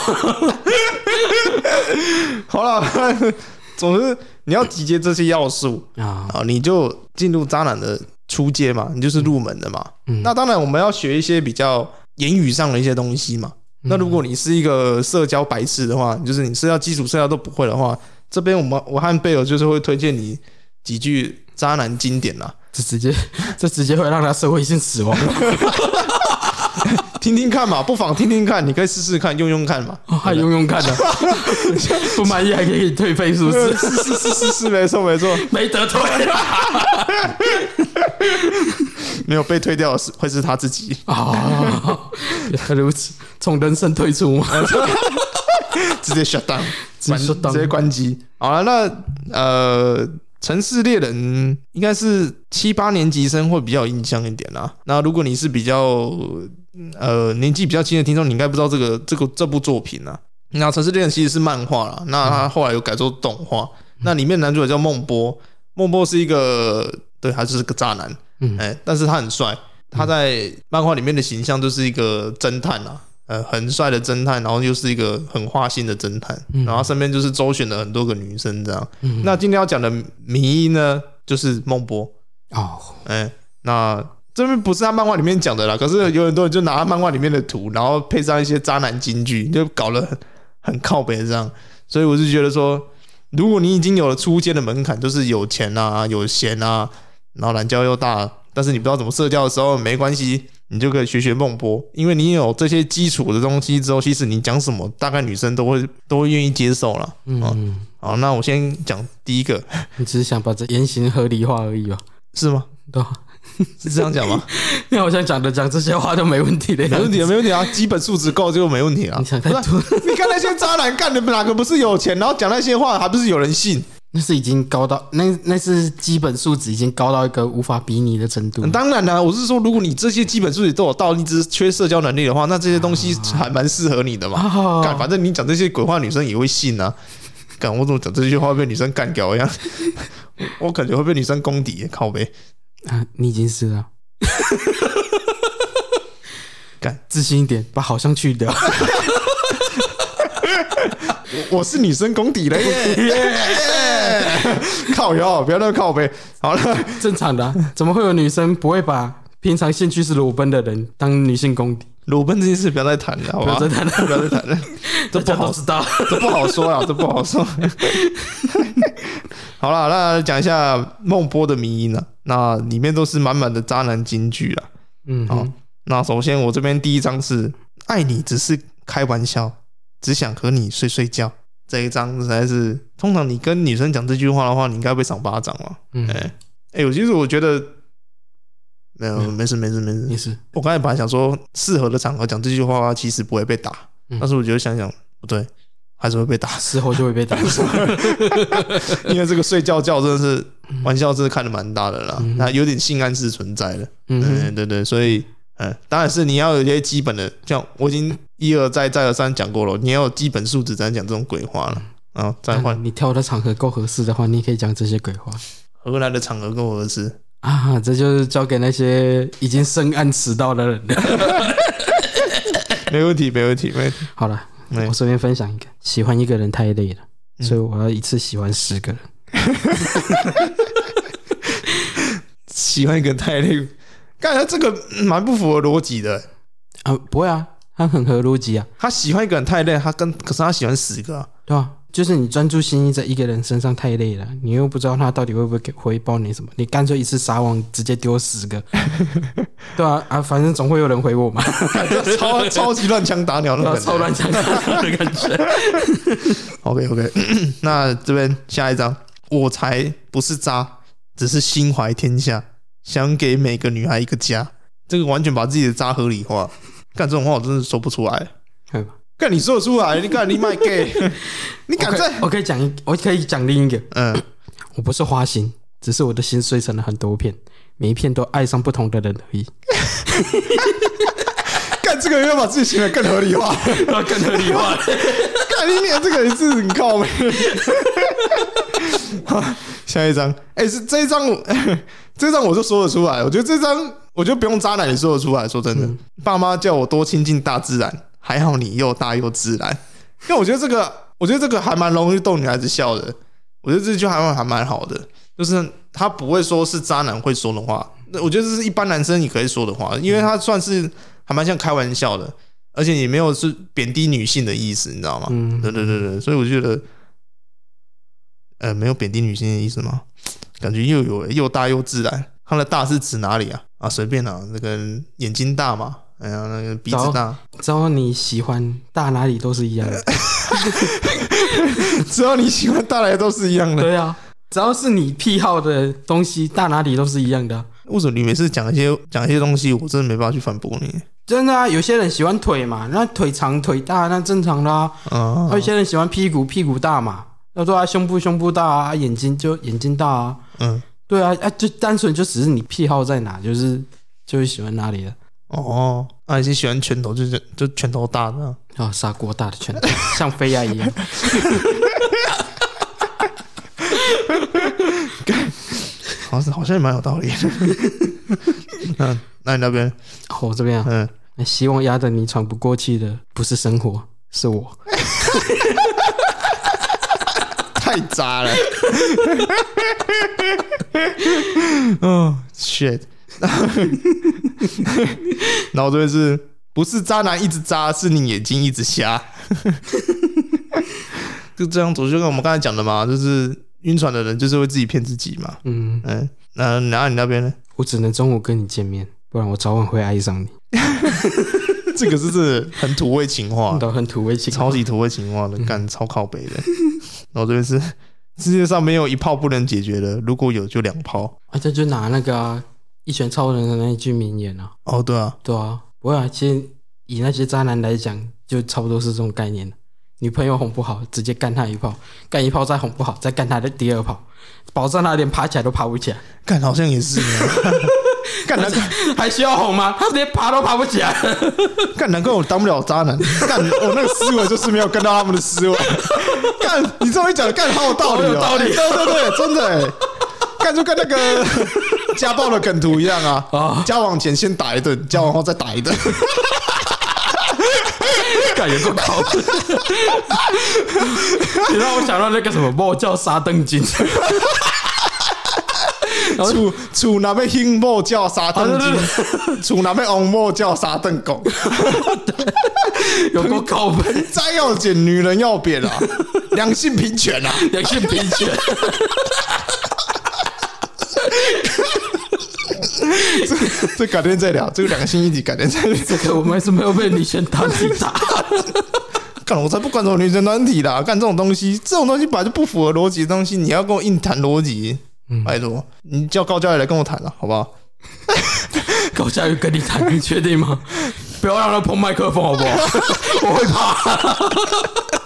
好了，总之。你要集结这些要素啊，你就进入渣男的初阶嘛，你就是入门的嘛。那当然我们要学一些比较言语上的一些东西嘛。那如果你是一个社交白痴的话，就是你社交基础社交都不会的话，这边我们我和贝尔就是会推荐你几句渣男经典啦。这直接 *laughs* 这直接会让他社会性死亡。*laughs* 听听看嘛，不妨听听看，你可以试试看，用用看嘛，还用用看的，*laughs* 不满意还可以退费，是不是？是是是是是，没错没错，没得退，没有被退掉的是会是他自己啊，原来如此，从人生退出吗？*laughs* 直接 shut down，直接关机。好了，那呃。城市猎人应该是七八年级生会比较有印象一点啦。那如果你是比较呃年纪比较轻的听众，你应该不知道这个这个这部作品啊。那城市猎人其实是漫画啦，那他后来有改做动画。那里面男主角叫孟波，孟波是一个对，他就是个渣男，哎，但是他很帅。他在漫画里面的形象就是一个侦探啊。呃，很帅的侦探，然后又是一个很花心的侦探，嗯、然后身边就是周旋了很多个女生这样。嗯、那今天要讲的迷呢，就是孟波哦。哎、欸，那这边不是他漫画里面讲的啦，可是有很多人就拿他漫画里面的图，然后配上一些渣男金句，就搞得很很靠北这样。所以我是觉得说，如果你已经有了出街的门槛，就是有钱啊、有闲啊，然后懒觉又大，但是你不知道怎么社交的时候，没关系。你就可以学学孟波，因为你有这些基础的东西之后，其实你讲什么，大概女生都会都会愿意接受了。嗯，好，那我先讲第一个。你只是想把这 *laughs* 言行合理化而已吧？是吗？对，*laughs* 是这样讲吗？你好像讲的讲这些话都没问题的，没问题，没问题啊，基本素质够就没问题啊。你想太多，你看那些渣男干的哪个不是有钱，然后讲那些话还不是有人信？那是已经高到那那是基本素质已经高到一个无法比拟的程度。当然啦，我是说，如果你这些基本素质都有到，你只是缺社交能力的话，那这些东西还蛮适合你的嘛。干，反正你讲这些鬼话，女生也会信啊。干，我怎么讲这句话被女生干掉一样？*laughs* 我感觉会被女生攻底，靠北啊！你已经死了。*laughs* 敢，自信一点，把好像去掉。*laughs* 我是女生功底了 *laughs* 耶！靠腰，不要那么靠背。好了，正常的，怎么会有女生不会把平常兴趣是裸奔的人当女性功底？裸奔这件事不要再谈了，好吧？不要再谈了，不要再谈了，*laughs* 这不好知道，这不好说啊，这不好说。*laughs* 好了，那讲一下孟波的迷因了。那里面都是满满的渣男金句了。嗯，好。那首先我这边第一张是爱你只是开玩笑。只想和你睡睡觉，这一张实在是。通常你跟女生讲这句话的话，你应该被赏巴掌了。嗯，哎，哎，我其实我觉得没有，没事，没事，没事，没事。我刚才本来想说，适合的场合讲这句话，其实不会被打。但是我觉得想想不对，还是会被打。事后就会被打，*laughs* 因为这个睡觉觉真的是玩笑，真的看得蛮大的啦。那有点性暗示存在的。嗯，对对，所以。嗯，当然是你要有一些基本的，像我已经一而再再而三讲过了，你要有基本素质才能讲这种鬼话了。啊，再换你挑的场合够合适的话，你可以讲这些鬼话。何来的场合够合适啊？这就是交给那些已经深谙此道的人。*laughs* 没问题，没问题，没问题。好了，我顺便分享一个，喜欢一个人太累了，所以我要一次喜欢十个人。喜欢一个人太累。刚才这个蛮不符合逻辑的啊，不会啊，他很合逻辑啊。他喜欢一个人太累，他跟可是他喜欢十个，啊，对吧，啊？就是你专注心意在一个人身上太累了，你又不知道他到底会不会给回报你什么，你干脆一次撒网直接丢十个，*laughs* 对啊啊，反正总会有人回我嘛，超超级乱枪打鸟的感觉，*laughs* 超乱枪打鸟的感觉。*laughs* OK OK，*coughs* 那这边下一张，我才不是渣，只是心怀天下。想给每个女孩一个家，这个完全把自己的渣合理化。干这种话，我真的说不出来。干你说得出来？你干你卖 gay？*laughs* 你敢在？我可以讲一，我可以讲另一个。嗯，我不是花心，只是我的心碎成了很多片，每一片都爱上不同的人而已。*laughs* 干这个要把自己行为更合理化，要 *laughs* 更合理化。干你脸，这个人是很靠北。好，下一张。哎、欸，是这一张。这张我就说得出来，我觉得这张我就不用渣男也说得出来。说真的，嗯、爸妈叫我多亲近大自然，还好你又大又自然。*laughs* 因为我觉得这个，我觉得这个还蛮容易逗女孩子笑的。我觉得这句还还蛮好的，就是他不会说是渣男会说的话。那我觉得这是一般男生你可以说的话，因为他算是还蛮像开玩笑的，而且也没有是贬低女性的意思，你知道吗？嗯，对对对对，所以我觉得，呃，没有贬低女性的意思吗？感觉又有又大又自然，他的大是指哪里啊？啊，随便啊，那个眼睛大嘛，哎呀，那个鼻子大，只要你喜欢大哪里都是一样的。*laughs* 只要你喜欢大哪里都是一样的。对啊，只要是你癖好的东西，大哪里都是一样的。为什么你每次讲一些讲一些东西，我真的没办法去反驳你？真的啊，有些人喜欢腿嘛，那腿长腿大那正常的啊。啊，有些人喜欢屁股屁股大嘛。要说啊，胸部胸部大啊，眼睛就眼睛大啊，嗯，对啊，啊，就单纯就只是你癖好在哪，就是就是喜欢哪里的哦，啊，你是喜欢拳头，就是就拳头大的啊，砂锅大的拳头，*laughs* 像飞亚一样，*laughs* 好像好像也蛮有道理的，*laughs* 嗯，那你那边，我这边啊，嗯，希望压得你喘不过气的不是生活，是我。太渣了！哦、oh,，shit！*laughs* 然后这边是不是渣男一直渣，是你眼睛一直瞎？*laughs* 就这样子，就跟我们刚才讲的嘛，就是晕船的人就是会自己骗自己嘛。嗯嗯，那然后你那边呢？我只能中午跟你见面，不然我早晚会爱上你。*laughs* 这个是是很土味情话，很土味情，超级土味情话的，干、嗯、超靠北的。然后这边是世界上没有一炮不能解决的，如果有就两炮。啊，这就拿那个、啊、一拳超人的那一句名言啊。哦，对啊，对啊，不会啊。其实以那些渣男来讲，就差不多是这种概念。女朋友哄不好，直接干他一炮，干一炮再哄不好，再干他的第二炮，保证他连爬起来都爬不起来。干好像也是，*laughs* 干难怪还需要哄吗？他连爬都爬不起来。*laughs* 干难怪我当不了渣男。干我那个思维就是没有跟到他们的思维。干你这么一讲，干好有道理，有道理，对对对，真的。干就跟那个家暴的梗图一样啊！啊。交往前先打一顿，交往后再打一顿。感觉够高，你让我想到那个什么莫叫沙登金，处处那边兴莫叫沙登金，处那边红莫叫沙登狗，有够高分，再要减，女人要扁啊，两性平权啊，两性平权。这这改天再聊，这个两性议题改天再聊。这个我们还是没有被女权团体打。*laughs* 干，我才不管这种女权团体啦！干这种东西，这种东西本来就不符合逻辑的东西，你要跟我硬谈逻辑，拜托，你叫高嘉宇来跟我谈了，好不好？*laughs* 高嘉宇跟你谈，你确定吗？*laughs* 不要让他碰麦克风，好不好？我会怕。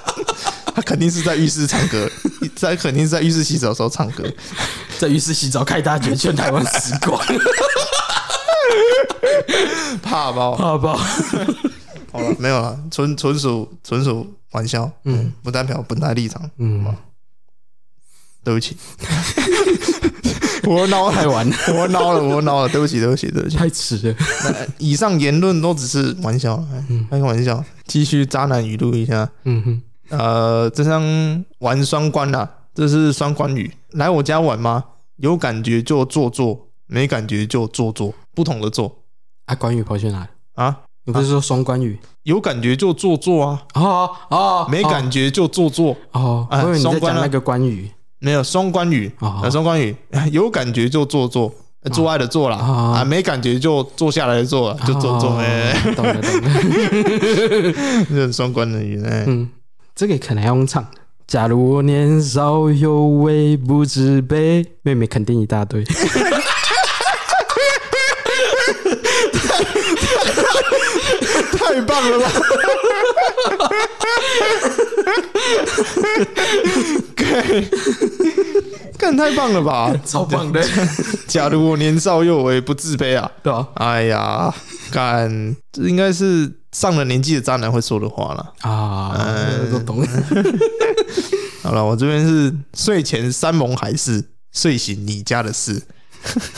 他肯定是在浴室唱歌，*laughs* 在肯定是在浴室洗澡的时候唱歌，在浴室洗澡开大绝，全台湾死光，*laughs* 怕爆。怕爆。*laughs* 好了，没有了，纯纯属纯属玩笑，嗯，不代表本台立场，嗯，对不起，我闹太晚了，我闹了，我闹了，对不起，对不起，对不起，太迟了。以上言论都只是玩笑，开个玩笑，继续渣男语录一下，嗯哼。呃，这张玩双关啦，这是双关语。来我家玩吗？有感觉就做做，没感觉就做做，不同的做。啊，关羽跑去哪里啊？你不是说双关语？有感觉就做做啊！哦哦，没感觉就做做哦。啊，双关那个关羽没有双关语啊，双关语有感觉就做做，做爱的做啦啊，没感觉就坐下来的做，就做做哎，懂了懂了，*laughs* 这是双关的语哎，嗯。这个可能要用唱。假如我年少有为不自卑，妹妹肯定一大堆。太棒了吧！干，干太棒了吧！超棒的。假如我年少有为不自卑啊，对啊。哎呀，干，这应该是。上了年纪的渣男会说的话了啊，嗯，都懂。*laughs* 好了，我这边是睡前山盟海誓，睡醒你家的事，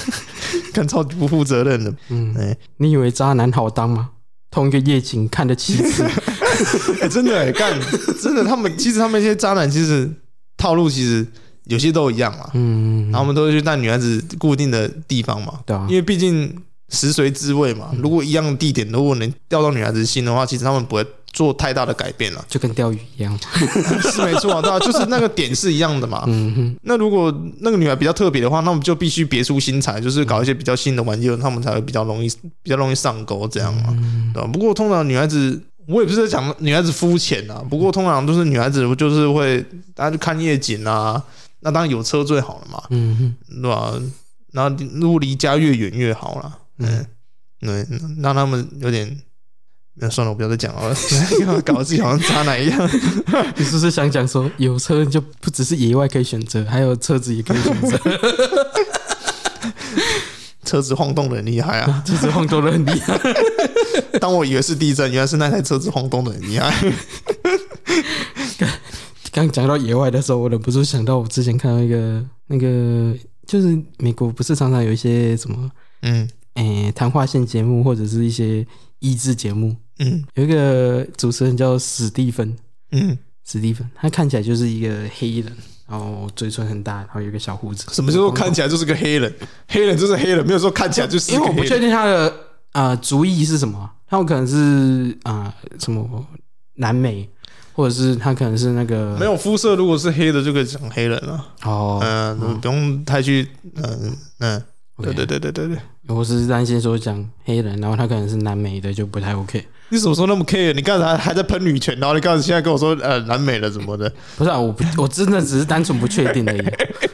*laughs* 看超级不负责任的。嗯，哎，你以为渣男好当吗？同一个夜景看得七次，*laughs* 哎，真的哎，干，真的，他们其实他们一些渣男其实套路其实有些都一样嘛。嗯，然后我们都会去带女孩子固定的地方嘛，对啊，因为毕竟。食髓知味嘛，如果一样的地点，如果能钓到女孩子心的话，其实他们不会做太大的改变了，就跟钓鱼一样，*laughs* 是没错啊，对啊，就是那个点是一样的嘛。*laughs* 嗯哼，那如果那个女孩比较特别的话，那我们就必须别出心裁，就是搞一些比较新的玩意，他们才会比较容易比较容易上钩这样嘛。对吧？不过通常女孩子，我也不是在讲女孩子肤浅啊，不过通常都是女孩子就是会大家去看夜景啊，那当然有车最好了嘛。嗯哼，对吧？然后如果离家越远越好了。嗯，对，让他们有点，那算了，我不要再讲了，搞得自己好像渣男一样。你是不是想讲说，有车就不只是野外可以选择，还有车子也可以选择？车子晃动的很厉害啊！车子晃动的很厉害。当我以为是地震，原来是那台车子晃动的很厉害。刚讲到野外的时候，我忍不住想到我之前看到一个那个，就是美国不是常常有一些什么，嗯。诶，谈话性节目或者是一些益智节目，嗯，有一个主持人叫史蒂芬，嗯，史蒂芬，他看起来就是一个黑人，然后嘴唇很大，然后有一个小胡子。什么叫做看起来就是个黑人？黑人就是黑人，没有说看起来就是。因为我不确定他的啊、呃、族裔是什么，他有可能是啊、呃、什么南美，或者是他可能是那个没有肤色，如果是黑的就可以讲黑人了。哦，嗯、呃，不用太去，嗯、呃、嗯。对对对对对对，我是担心说讲黑人，然后他可能是南美的就不太 OK。你怎么说那么 care？你刚才还在喷女权，然后你刚才现在跟我说呃南美了什么的？不是啊，我不我真的只是单纯不确定而已。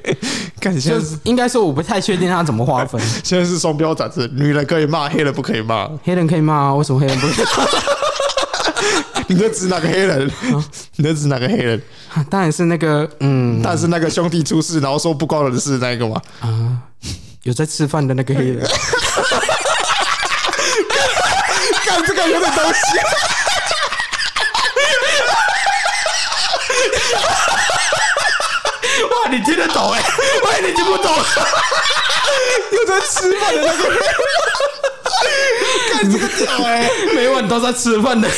*laughs* 看你现在是应该说我不太确定他怎么划分。*laughs* 现在是双标展示，女人可以骂，黑人不可以骂。黑人可以骂啊？为什么黑人不可以骂？*laughs* 你在指哪个黑人？你在指哪个黑人？当然是那个，嗯，但是那个兄弟出事，然后说不关我的事那个嘛。啊，有在吃饭的那个黑人。*laughs* 干这个有点东西。*laughs* 哇，你听得懂哎？喂，你听不懂？有在吃饭的那个。干这个屌哎！*laughs* 每晚都在吃饭的。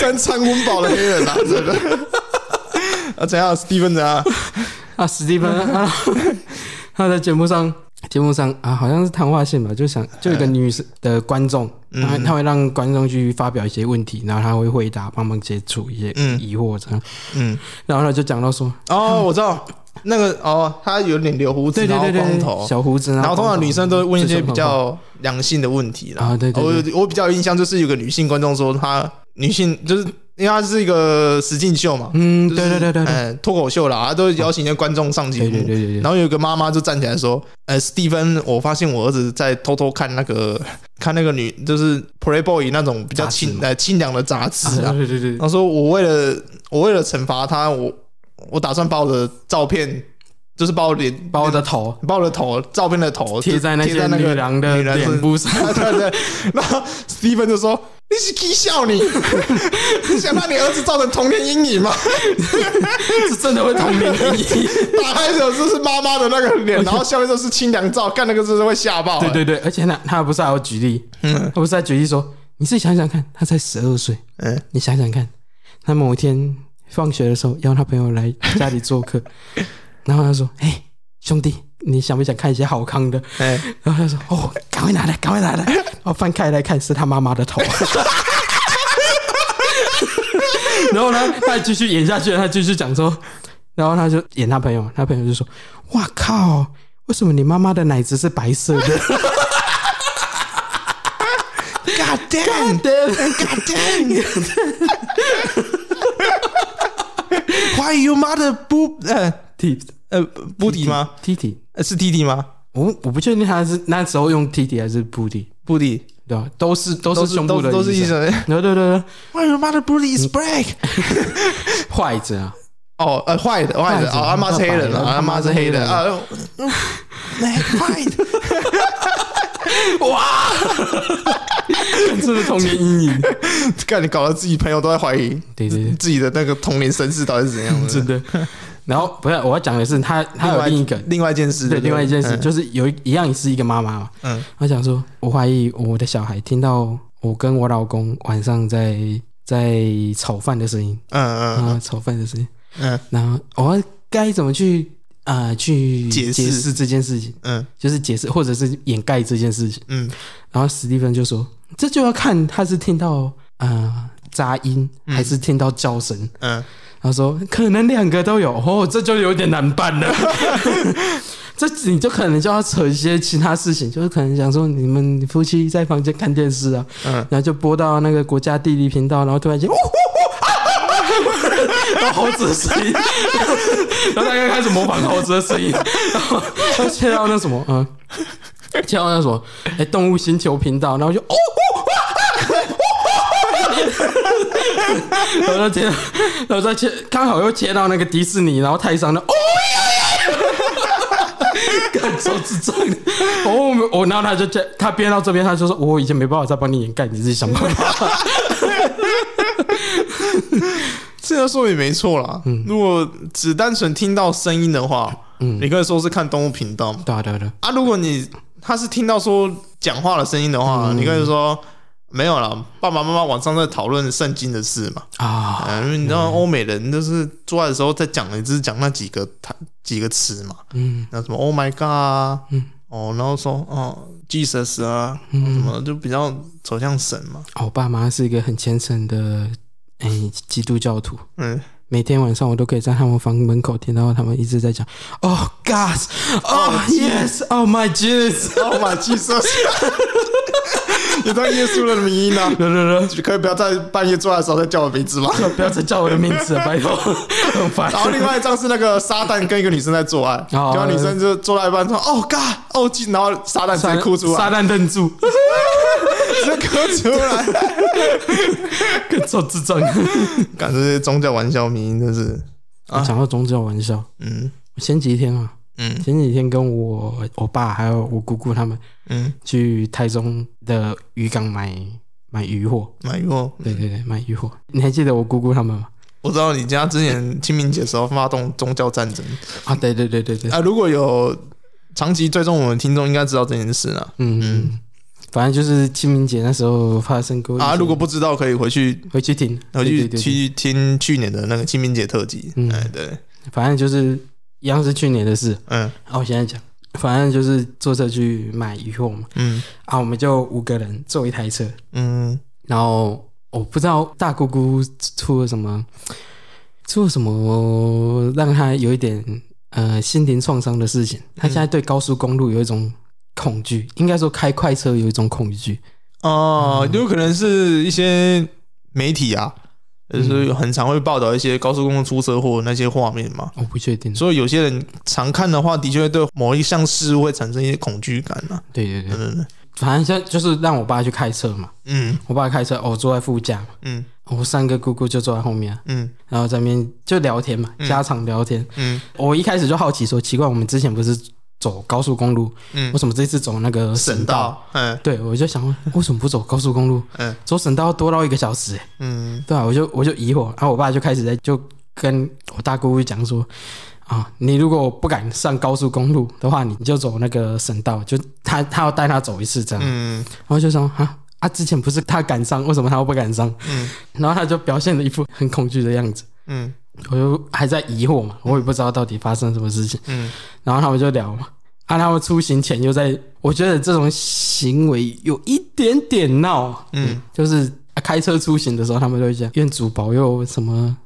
三餐温饱的黑人啊，真的啊？怎样？史蒂芬怎样？*laughs* 啊，史蒂芬啊，他在节目上，节目上啊，好像是谈话性吧，就想就一个女生的观众，他他会让观众去发表一些问题，然后他会回答，帮忙解除一些疑惑，这样。嗯，然后他就讲到说，哦，我知道。那个哦，他有点留胡子，然后光头，小胡子，然后通常女生都会问一些比较良性的问题啦。啊，对对，我我比较有印象就是有个女性观众说，她女性就是因为它是一个实境秀嘛，嗯，对对对对，哎，脱口秀啦，他都邀请一些观众上节目，对对对。然后有个妈妈就站起来说，呃，史蒂芬，我发现我儿子在偷偷看那个 *laughs* 看那个女，就是 Playboy 那种比较清呃清凉的杂志啊，对对对。他说我为了我为了惩罚他，我。我打算把我的照片，就是把我脸、把我的头、把我的头照片的头贴在那些女郎的脸部上。*laughs* 对对。然后 Steven 就说：“你是气笑你，*laughs* 你想把你儿子造成童年阴影吗？*laughs* 是真的会童年阴影。打开的时候就是妈妈的那个脸，然后下面就是清凉照，看那个就是会吓爆。对对对，而且他他不是还有举例，嗯，他不是还举例说，你自己想想看，他才十二岁，嗯，你想想看，他某一天。放学的时候邀他朋友来家里做客，然后他说：“哎、欸，兄弟，你想不想看一些好康的？”欸、然后他说：“哦，赶快拿来，赶快拿来！”然后翻开来看，是他妈妈的头。*laughs* 然后呢，他继续演下去，他继续讲说，然后他就演他朋友，他朋友就说：“哇靠，为什么你妈妈的奶子是白色的？” *laughs* God damn! God damn! Why your mother boob 呃 T 呃 booty 吗？T T 呃是 T T 吗？我我不确定他是那时候用 T T 还是 booty booty 对吧？都是都是胸部的都是意思。对对对，Why your mother booty is black？坏子啊！哦呃坏的坏的哦！阿妈是黑人啊！阿妈是黑人啊！坏的！*laughs* 哇！这是童年阴影，*laughs* 看你搞得自己朋友都在怀疑，对对对，自己的那个童年身世到底是怎样的？真的。然后不是我要讲的是，他他有另一个。另外一件事，对，另外一件事就是有一一样是一个妈妈嘛，嗯，他想说，我怀疑我的小孩听到我跟我老公晚上在在炒饭的声音，嗯嗯，啊，炒饭的声音，嗯，然后我该怎么去？啊、呃，去解释这件事情，嗯，就是解释或者是掩盖这件事情，嗯，然后史蒂芬就说，这就要看他是听到啊、呃、杂音还是听到叫声，嗯，他说可能两个都有，哦，这就有点难办了，*laughs* 这你就可能就要扯一些其他事情，就是可能想说你们夫妻在房间看电视啊，嗯，然后就播到那个国家地理频道，然后突然间，呜呜然后猴子的声音，然后大家开始模仿猴子的声音，然后他切到那什么，嗯，切到那什么，哎，动物星球频道，然后就哦然后再切，然后再切，刚好又切到那个迪士尼，然后台上的哦呀呀，干超智障的，哦，我然后他就切，他编到这边，他就说，我已经没办法再帮你掩盖，你自己想办法。这样说也没错啦。嗯，如果只单纯听到声音的话，嗯，你可以说是看动物频道。对对对。啊，如果你他是听到说讲话的声音的话，嗯、你可以说没有了，爸爸妈妈晚上在讨论圣经的事嘛。啊，因为你知道欧美人都是做爱的时候在讲，你只是讲那几个他几个词嘛。嗯，那什么 Oh my God 啊，嗯，哦，然后说哦 Jesus 啊，嗯，什么就比较走向神嘛。哦爸妈是一个很虔诚的。哎，基督教徒，嗯，每天晚上我都可以在他们房门口听到他们一直在讲，Oh God，Oh Yes，Oh my Jesus，Oh my Jesus，*laughs* *laughs* 你当耶稣的名音呢？对对对，可以不要在半夜做爱的时候再叫我名字吗？*laughs* 不要再叫我的名字了，*laughs* 拜托，很烦。然后另外一张是那个撒旦跟一个女生在做爱，然后女生就做到一半说，Oh God，Oh Jesus，然后撒旦直接哭出来，撒旦愣住。这咳出来，跟做智障，感觉宗教玩笑名真是。讲到宗教玩笑，嗯，前几天啊，嗯，前几天跟我我爸还有我姑姑他们，嗯，去台中的渔港买买鱼货，买鱼货，对对对，买鱼货。你还记得我姑姑他们吗？我知道你家之前清明节的时候发动宗教战争啊，对对对对对。啊，如果有长期追踪我们听众，应该知道这件事了。嗯嗯，反正就是清明节那时候发生过啊。如果不知道，可以回去回去听，回去去听去年的那个清明节特辑。嗯，对，反正就是一样是去年的事。嗯，然后我现在讲，反正就是坐车去买鱼货嘛。嗯，啊，我们就五个人坐一台车。嗯，然后。我不知道大姑姑出了什么，出了什么让她有一点呃心灵创伤的事情。她现在对高速公路有一种恐惧，应该说开快车有一种恐惧。哦，有可能是一些媒体啊，就是很常会报道一些高速公路出车祸那些画面嘛。我不确定，所以有些人常看的话，的确会对某一项事物会产生一些恐惧感啊。对对对。对对。反正就就是让我爸去开车嘛，嗯，我爸开车，我坐在副驾。嘛，嗯，我三个姑姑就坐在后面，嗯，然后在那边就聊天嘛，家常聊天，嗯，我一开始就好奇说，奇怪，我们之前不是走高速公路，嗯，为什么这次走那个省道？嗯，对，我就想问，为什么不走高速公路？嗯，走省道要多绕一个小时，嗯，对啊，我就我就疑惑，然后我爸就开始在就跟我大姑姑讲说。啊，你如果不敢上高速公路的话，你就走那个省道，就他他要带他走一次这样。嗯，然后就说啊啊，之前不是他敢上，为什么他又不敢上？嗯，然后他就表现了一副很恐惧的样子。嗯，我就还在疑惑嘛，我也不知道到底发生什么事情。嗯，然后他们就聊嘛，啊，他们出行前又在，我觉得这种行为有一点点闹。嗯，就是开车出行的时候，他们都会讲愿主保佑什么，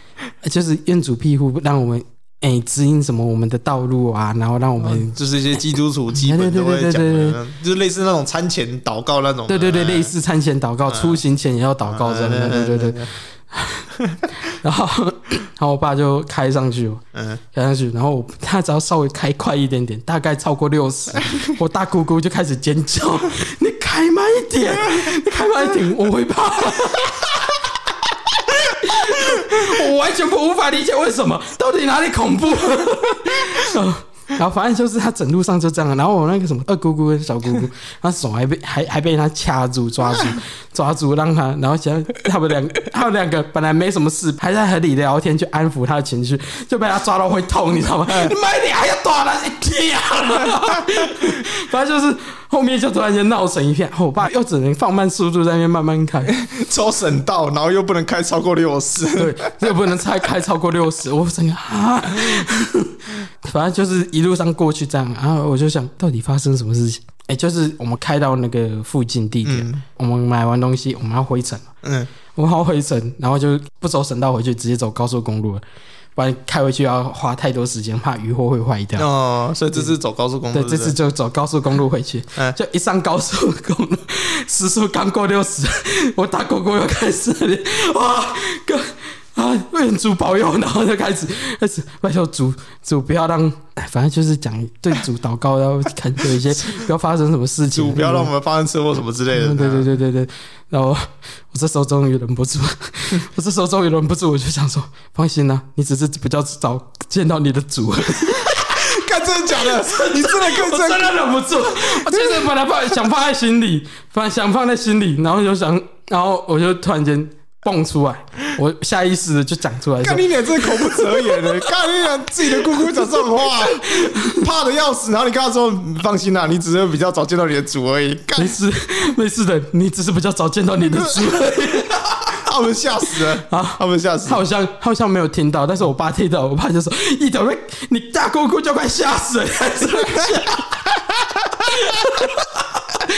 *laughs* 就是愿主庇护，让我们。哎，指引什么我们的道路啊，然后让我们就是一些基督徒基本都会讲的，就是类似那种餐前祷告那种。对对对，类似餐前祷告，出行前也要祷告这样的。对对对。*laughs* 然后，然后我爸就开上去，嗯，开上去，然后他只要稍微开快一点点，大概超过六十，*laughs* 我大姑姑就开始尖叫：“ *laughs* 你开慢一点，你开慢一点，我会怕。”我完全不无法理解为什么，到底哪里恐怖？然后反正就是他整路上就这样，然后我那个什么二姑姑跟小姑姑，他手还被还还被他掐住抓住抓住，*laughs* 让他，然后想他们两个他们两个本来没什么事，还在和你聊天去安抚他的情绪，就被他抓到会痛，你知道吗？你妈你还要打他一天，*laughs* 反正就是。后面就突然间闹成一片，我爸又只能放慢速度在那边慢慢开，走省道，然后又不能开超过六十，对，又不能再开超过六十，我整个啊，*laughs* 反正就是一路上过去这样，然后我就想到底发生什么事情？哎，就是我们开到那个附近地点，嗯、我们买完东西，我们要回城，嗯，我们要回城，然后就不走省道回去，直接走高速公路了。不然开回去要花太多时间，怕鱼货会坏掉。哦，所以这次走高速公路。对，这次就走高速公路回去。嗯，就一上高速公路，时速刚过六十，我大狗狗又开始哇，哥啊，愿主保佑，然后就开始开始拜托主主不要让，反正就是讲对主祷告，然后看有一些不要发生什么事情，主不要让我们发生车祸什么之类的。对对对对对。然后我这时候终于忍不住，我这时候终于忍不住，我就想说：放心啦，你只是比较早见到你的主。*laughs* 看真的假的？你真的更真的忍不住。我其实本来放想放在心里，放想放在心里，然后就想，然后我就突然间。蹦出来，我下意识的就讲出来。看你脸真的口不择言的，*laughs* 看你脸自己的姑姑讲这种话，怕的要死。然后你跟他说：“放心啦，你只是比较早见到你的主而已。”没事，没事的，你只是比较早见到你的主而已。*laughs* 他们吓死了啊！他们吓死了，他好像他好像没有听到，但是我爸听到，我爸就说：“一头被你大姑姑就快吓死了。” *laughs*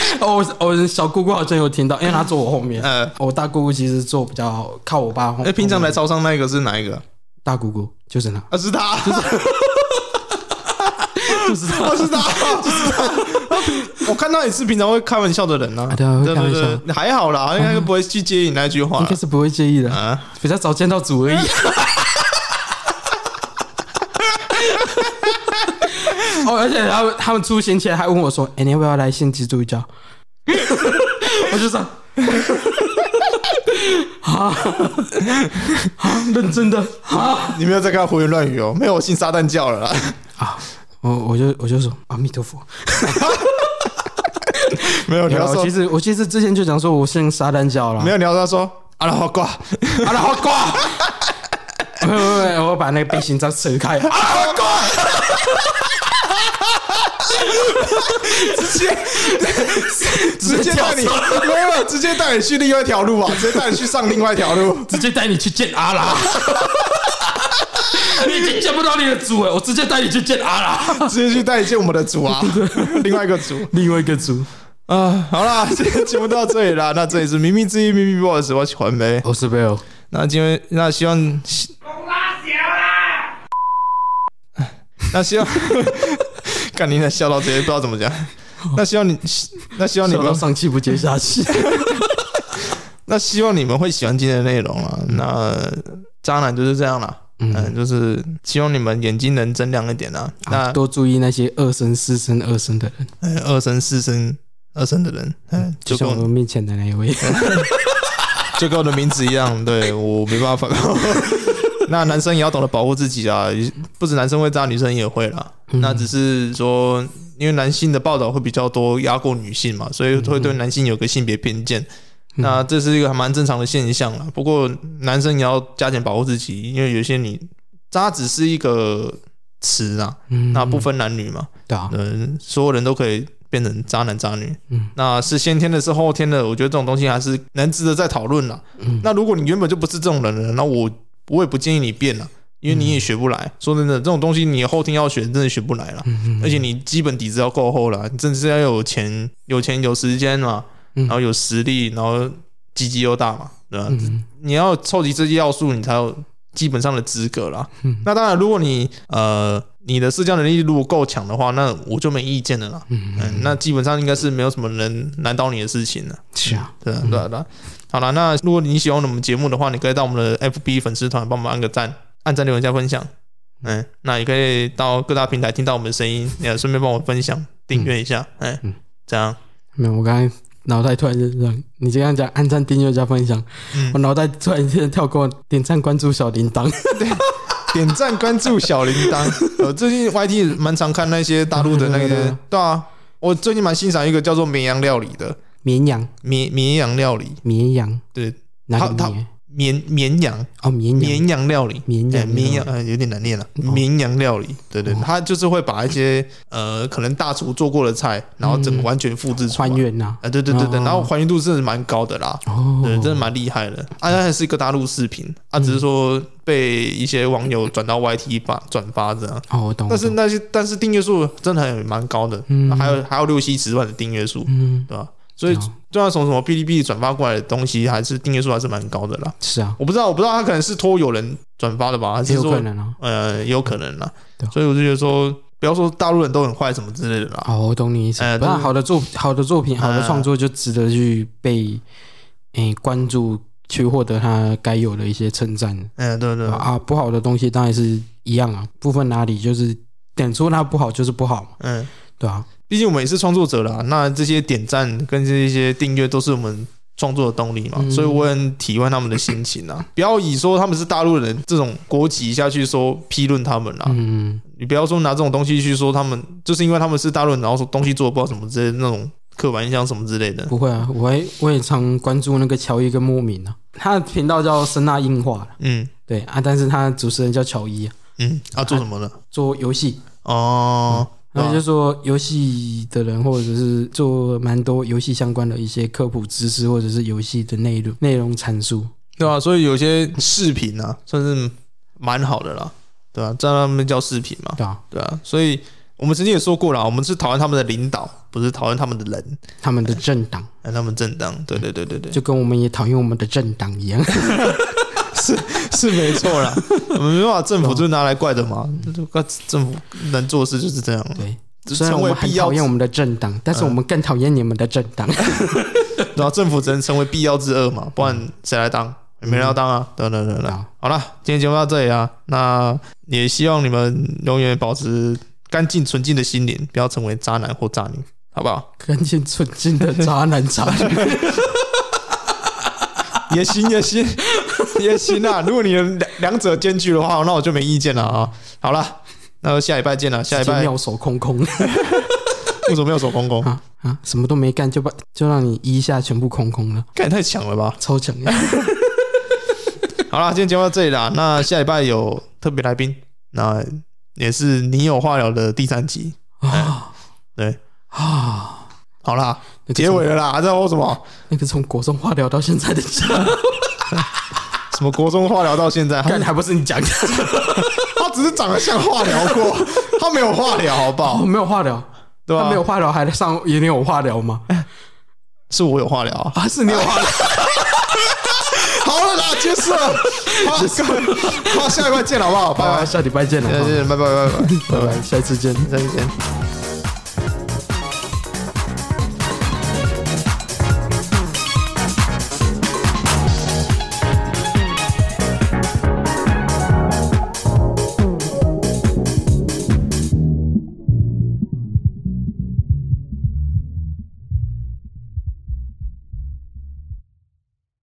*laughs* 哦，我小姑姑好像有听到，因为她坐我后面。呃，我大姑姑其实坐比较靠我爸后面。那平常来超商那个是哪一个？大姑姑就是她，啊，是她，就是，*laughs* 就是他，是他，就是她。*laughs* 我看到你是平常会开玩笑的人呢，对啊，会开玩笑，还好啦，应该不会去介意你那句话，应该是不会介意的啊，比较早见到主而已。哦，而且他们他们出行前还问我说：“哎，你要不要来信基督教？” *laughs* 我就说，啊啊，认真的啊！你没有在跟他胡言乱语哦，没有，我信撒旦教了啦。啊，我我就我就说阿弥陀佛。没有，*laughs* 你要说，其实我其实之前就讲说我信撒旦教了。没有，你要他说阿拉花瓜，阿拉花瓜。*laughs* 不不不，我把那个背心章扯开。阿拉花瓜。*laughs* 直接直接带你没有，直接带你去另外一条路啊！直接带你去上另外一条路，*laughs* 直接带你去见阿拉。*laughs* 你已经见不到你的主了，我直接带你去见阿拉，直接去带你见我们的主啊！另外一个主，另外一个主啊！好啦，今天节目到这里啦。那这里是明明之音明明 boss，我喜欢呗，我是 Bill。那今天那希望，那希望。看你在笑到直接不知道怎么讲，*laughs* 那希望你，那希望你们上气不接下气。*laughs* 那希望你们会喜欢今天的内容啊。那渣男就是这样啦，嗯，就是希望你们眼睛能睁亮一点啊。那多注意那些二声、四声、二声的人，二声、四声、二声的人，嗯，就像我们面前的那一位，*laughs* 就跟我的名字一样，对我没办法。*laughs* 那男生也要懂得保护自己啊，不止男生会渣，女生也会啦。那只是说，因为男性的报道会比较多，压过女性嘛，所以会对男性有个性别偏见。那这是一个还蛮正常的现象啦。不过男生也要加紧保护自己，因为有些你渣只是一个词啊，那不分男女嘛，对嗯，所有人都可以变成渣男渣女。那是先天的，是后天的，我觉得这种东西还是能值得再讨论啦。那如果你原本就不是这种人了，那我。我也不建议你变了，因为你也学不来。说真的，这种东西你后天要学，真的学不来了。而且你基本底子要够厚了，你真的是要有钱、有钱有时间嘛，然后有实力，然后鸡鸡又大嘛，对吧？你要凑齐这些要素，你才有基本上的资格啦。那当然，如果你呃你的社交能力如果够强的话，那我就没意见了啦。嗯，那基本上应该是没有什么人难倒你的事情了。是啊，对啊，对啊，对啊。好了，那如果你喜欢我们节目的话，你可以到我们的 FB 粉丝团帮我们按个赞，按赞留言加分享。嗯，那也可以到各大平台听到我们的声音，也顺便帮我分享、订阅一下。哎，嗯，这样。没有，我刚才脑袋突然就这样，你这样讲按赞、订阅加分享，嗯、我脑袋突然间跳过点赞、关注小铃铛。对，*laughs* 点赞、关注小铃铛。*laughs* 呃，最近 YT 蛮常看那些大陆的那个，对啊，我最近蛮欣赏一个叫做绵羊料理的。绵羊，绵绵羊料理，绵羊，对，哪个绵？绵绵羊。哦，绵绵羊料理，绵羊绵羊，呃，有点难念了。绵羊料理，对对，他就是会把一些呃，可能大厨做过的菜，然后整个完全复制出来，还原呐，啊，对对对对，然后还原度真的蛮高的啦，对，真的蛮厉害的。啊，还是一个大陆视频，啊，只是说被一些网友转到 YT 发转发这样。哦，我懂。但是那些，但是订阅数真的还蛮高的，还有还有六七十万的订阅数，嗯，对吧？所以，就算从什么哔哩哔哩转发过来的东西，还是订阅数还是蛮高的啦。是啊，我不知道，我不知道他可能是托有人转发的吧，还是说有可能啊？呃，有可能啦。所以我就觉得说，不要说大陆人都很坏什么之类的啦。哦，我懂你意思。呃，好的作好的作品，好的创作就值得去被诶关注，去获得他该有的一些称赞。嗯，对对啊，不好的东西当然是一样啊，不分哪里，就是点出它不好就是不好嘛。嗯，对啊。毕竟我们也是创作者啦，那这些点赞跟这些订阅都是我们创作的动力嘛，所以我很体会他们的心情啊。*laughs* 不要以说他们是大陆人这种国籍下去说批论他们啦。嗯，你不要说拿这种东西去说他们，就是因为他们是大陆人，然后说东西做的不好什么之类的那种刻板印象什么之类的。不会啊，我也我也常关注那个乔伊跟莫名啊，他的频道叫声纳硬化。嗯，对啊，但是他主持人叫乔伊啊。嗯，他做什么呢？做游戏哦。那就是说，游戏的人或者是做蛮多游戏相关的一些科普知识，或者是游戏的内容内容阐述，对吧？所以有些视频啊，算是蛮好的啦，对吧？这样他们叫视频嘛，对啊，对啊。所以我们曾经也说过了，我们是讨厌他们的领导，不是讨厌他们的人，他们的政党，他们政党，对对对对对，就跟我们也讨厌我们的政党一样。*laughs* *laughs* 是是没错啦，*laughs* 我们没办法，政府就拿来怪的嘛。政府能做事就是这样。对，虽然我们很讨厌我们的政党，但是我们更讨厌你们的政党。*laughs* 然后政府只能成为必要之恶嘛，不然谁来当？也没人要当啊。等等等等，好了，今天节目到这里啊。那也希望你们永远保持干净纯净的心灵，不要成为渣男或渣女。好不好？干净纯净的渣男渣女 *laughs* 也行也行也行啊！如果你两两者兼具的话，那我就没意见了啊。好了，那就下礼拜见了。下礼拜妙手空空，*laughs* 为什么妙手空空啊啊？什么都没干就把就让你一下全部空空了，干太强了吧？超强呀！*laughs* 好了，今天节目到这里啦。那下礼拜有特别来宾，那也是你有话聊的第三集啊。对啊，好啦，结尾了啦，还在说什么？那个从国中化疗到现在的，*laughs* 什么国中化疗到现在？还还不是你讲的？*laughs* 他只是长得像化疗过，*laughs* 他没有化疗，好不好？没有化疗，对吧？没有化疗，还上也有化疗吗？是我有化疗啊，是你有化疗。*laughs* 好了啦，结束了。好，好，下礼拜见，好不好？拜拜，下礼拜见了，再见，拜拜，拜拜，拜拜，下次见，再见。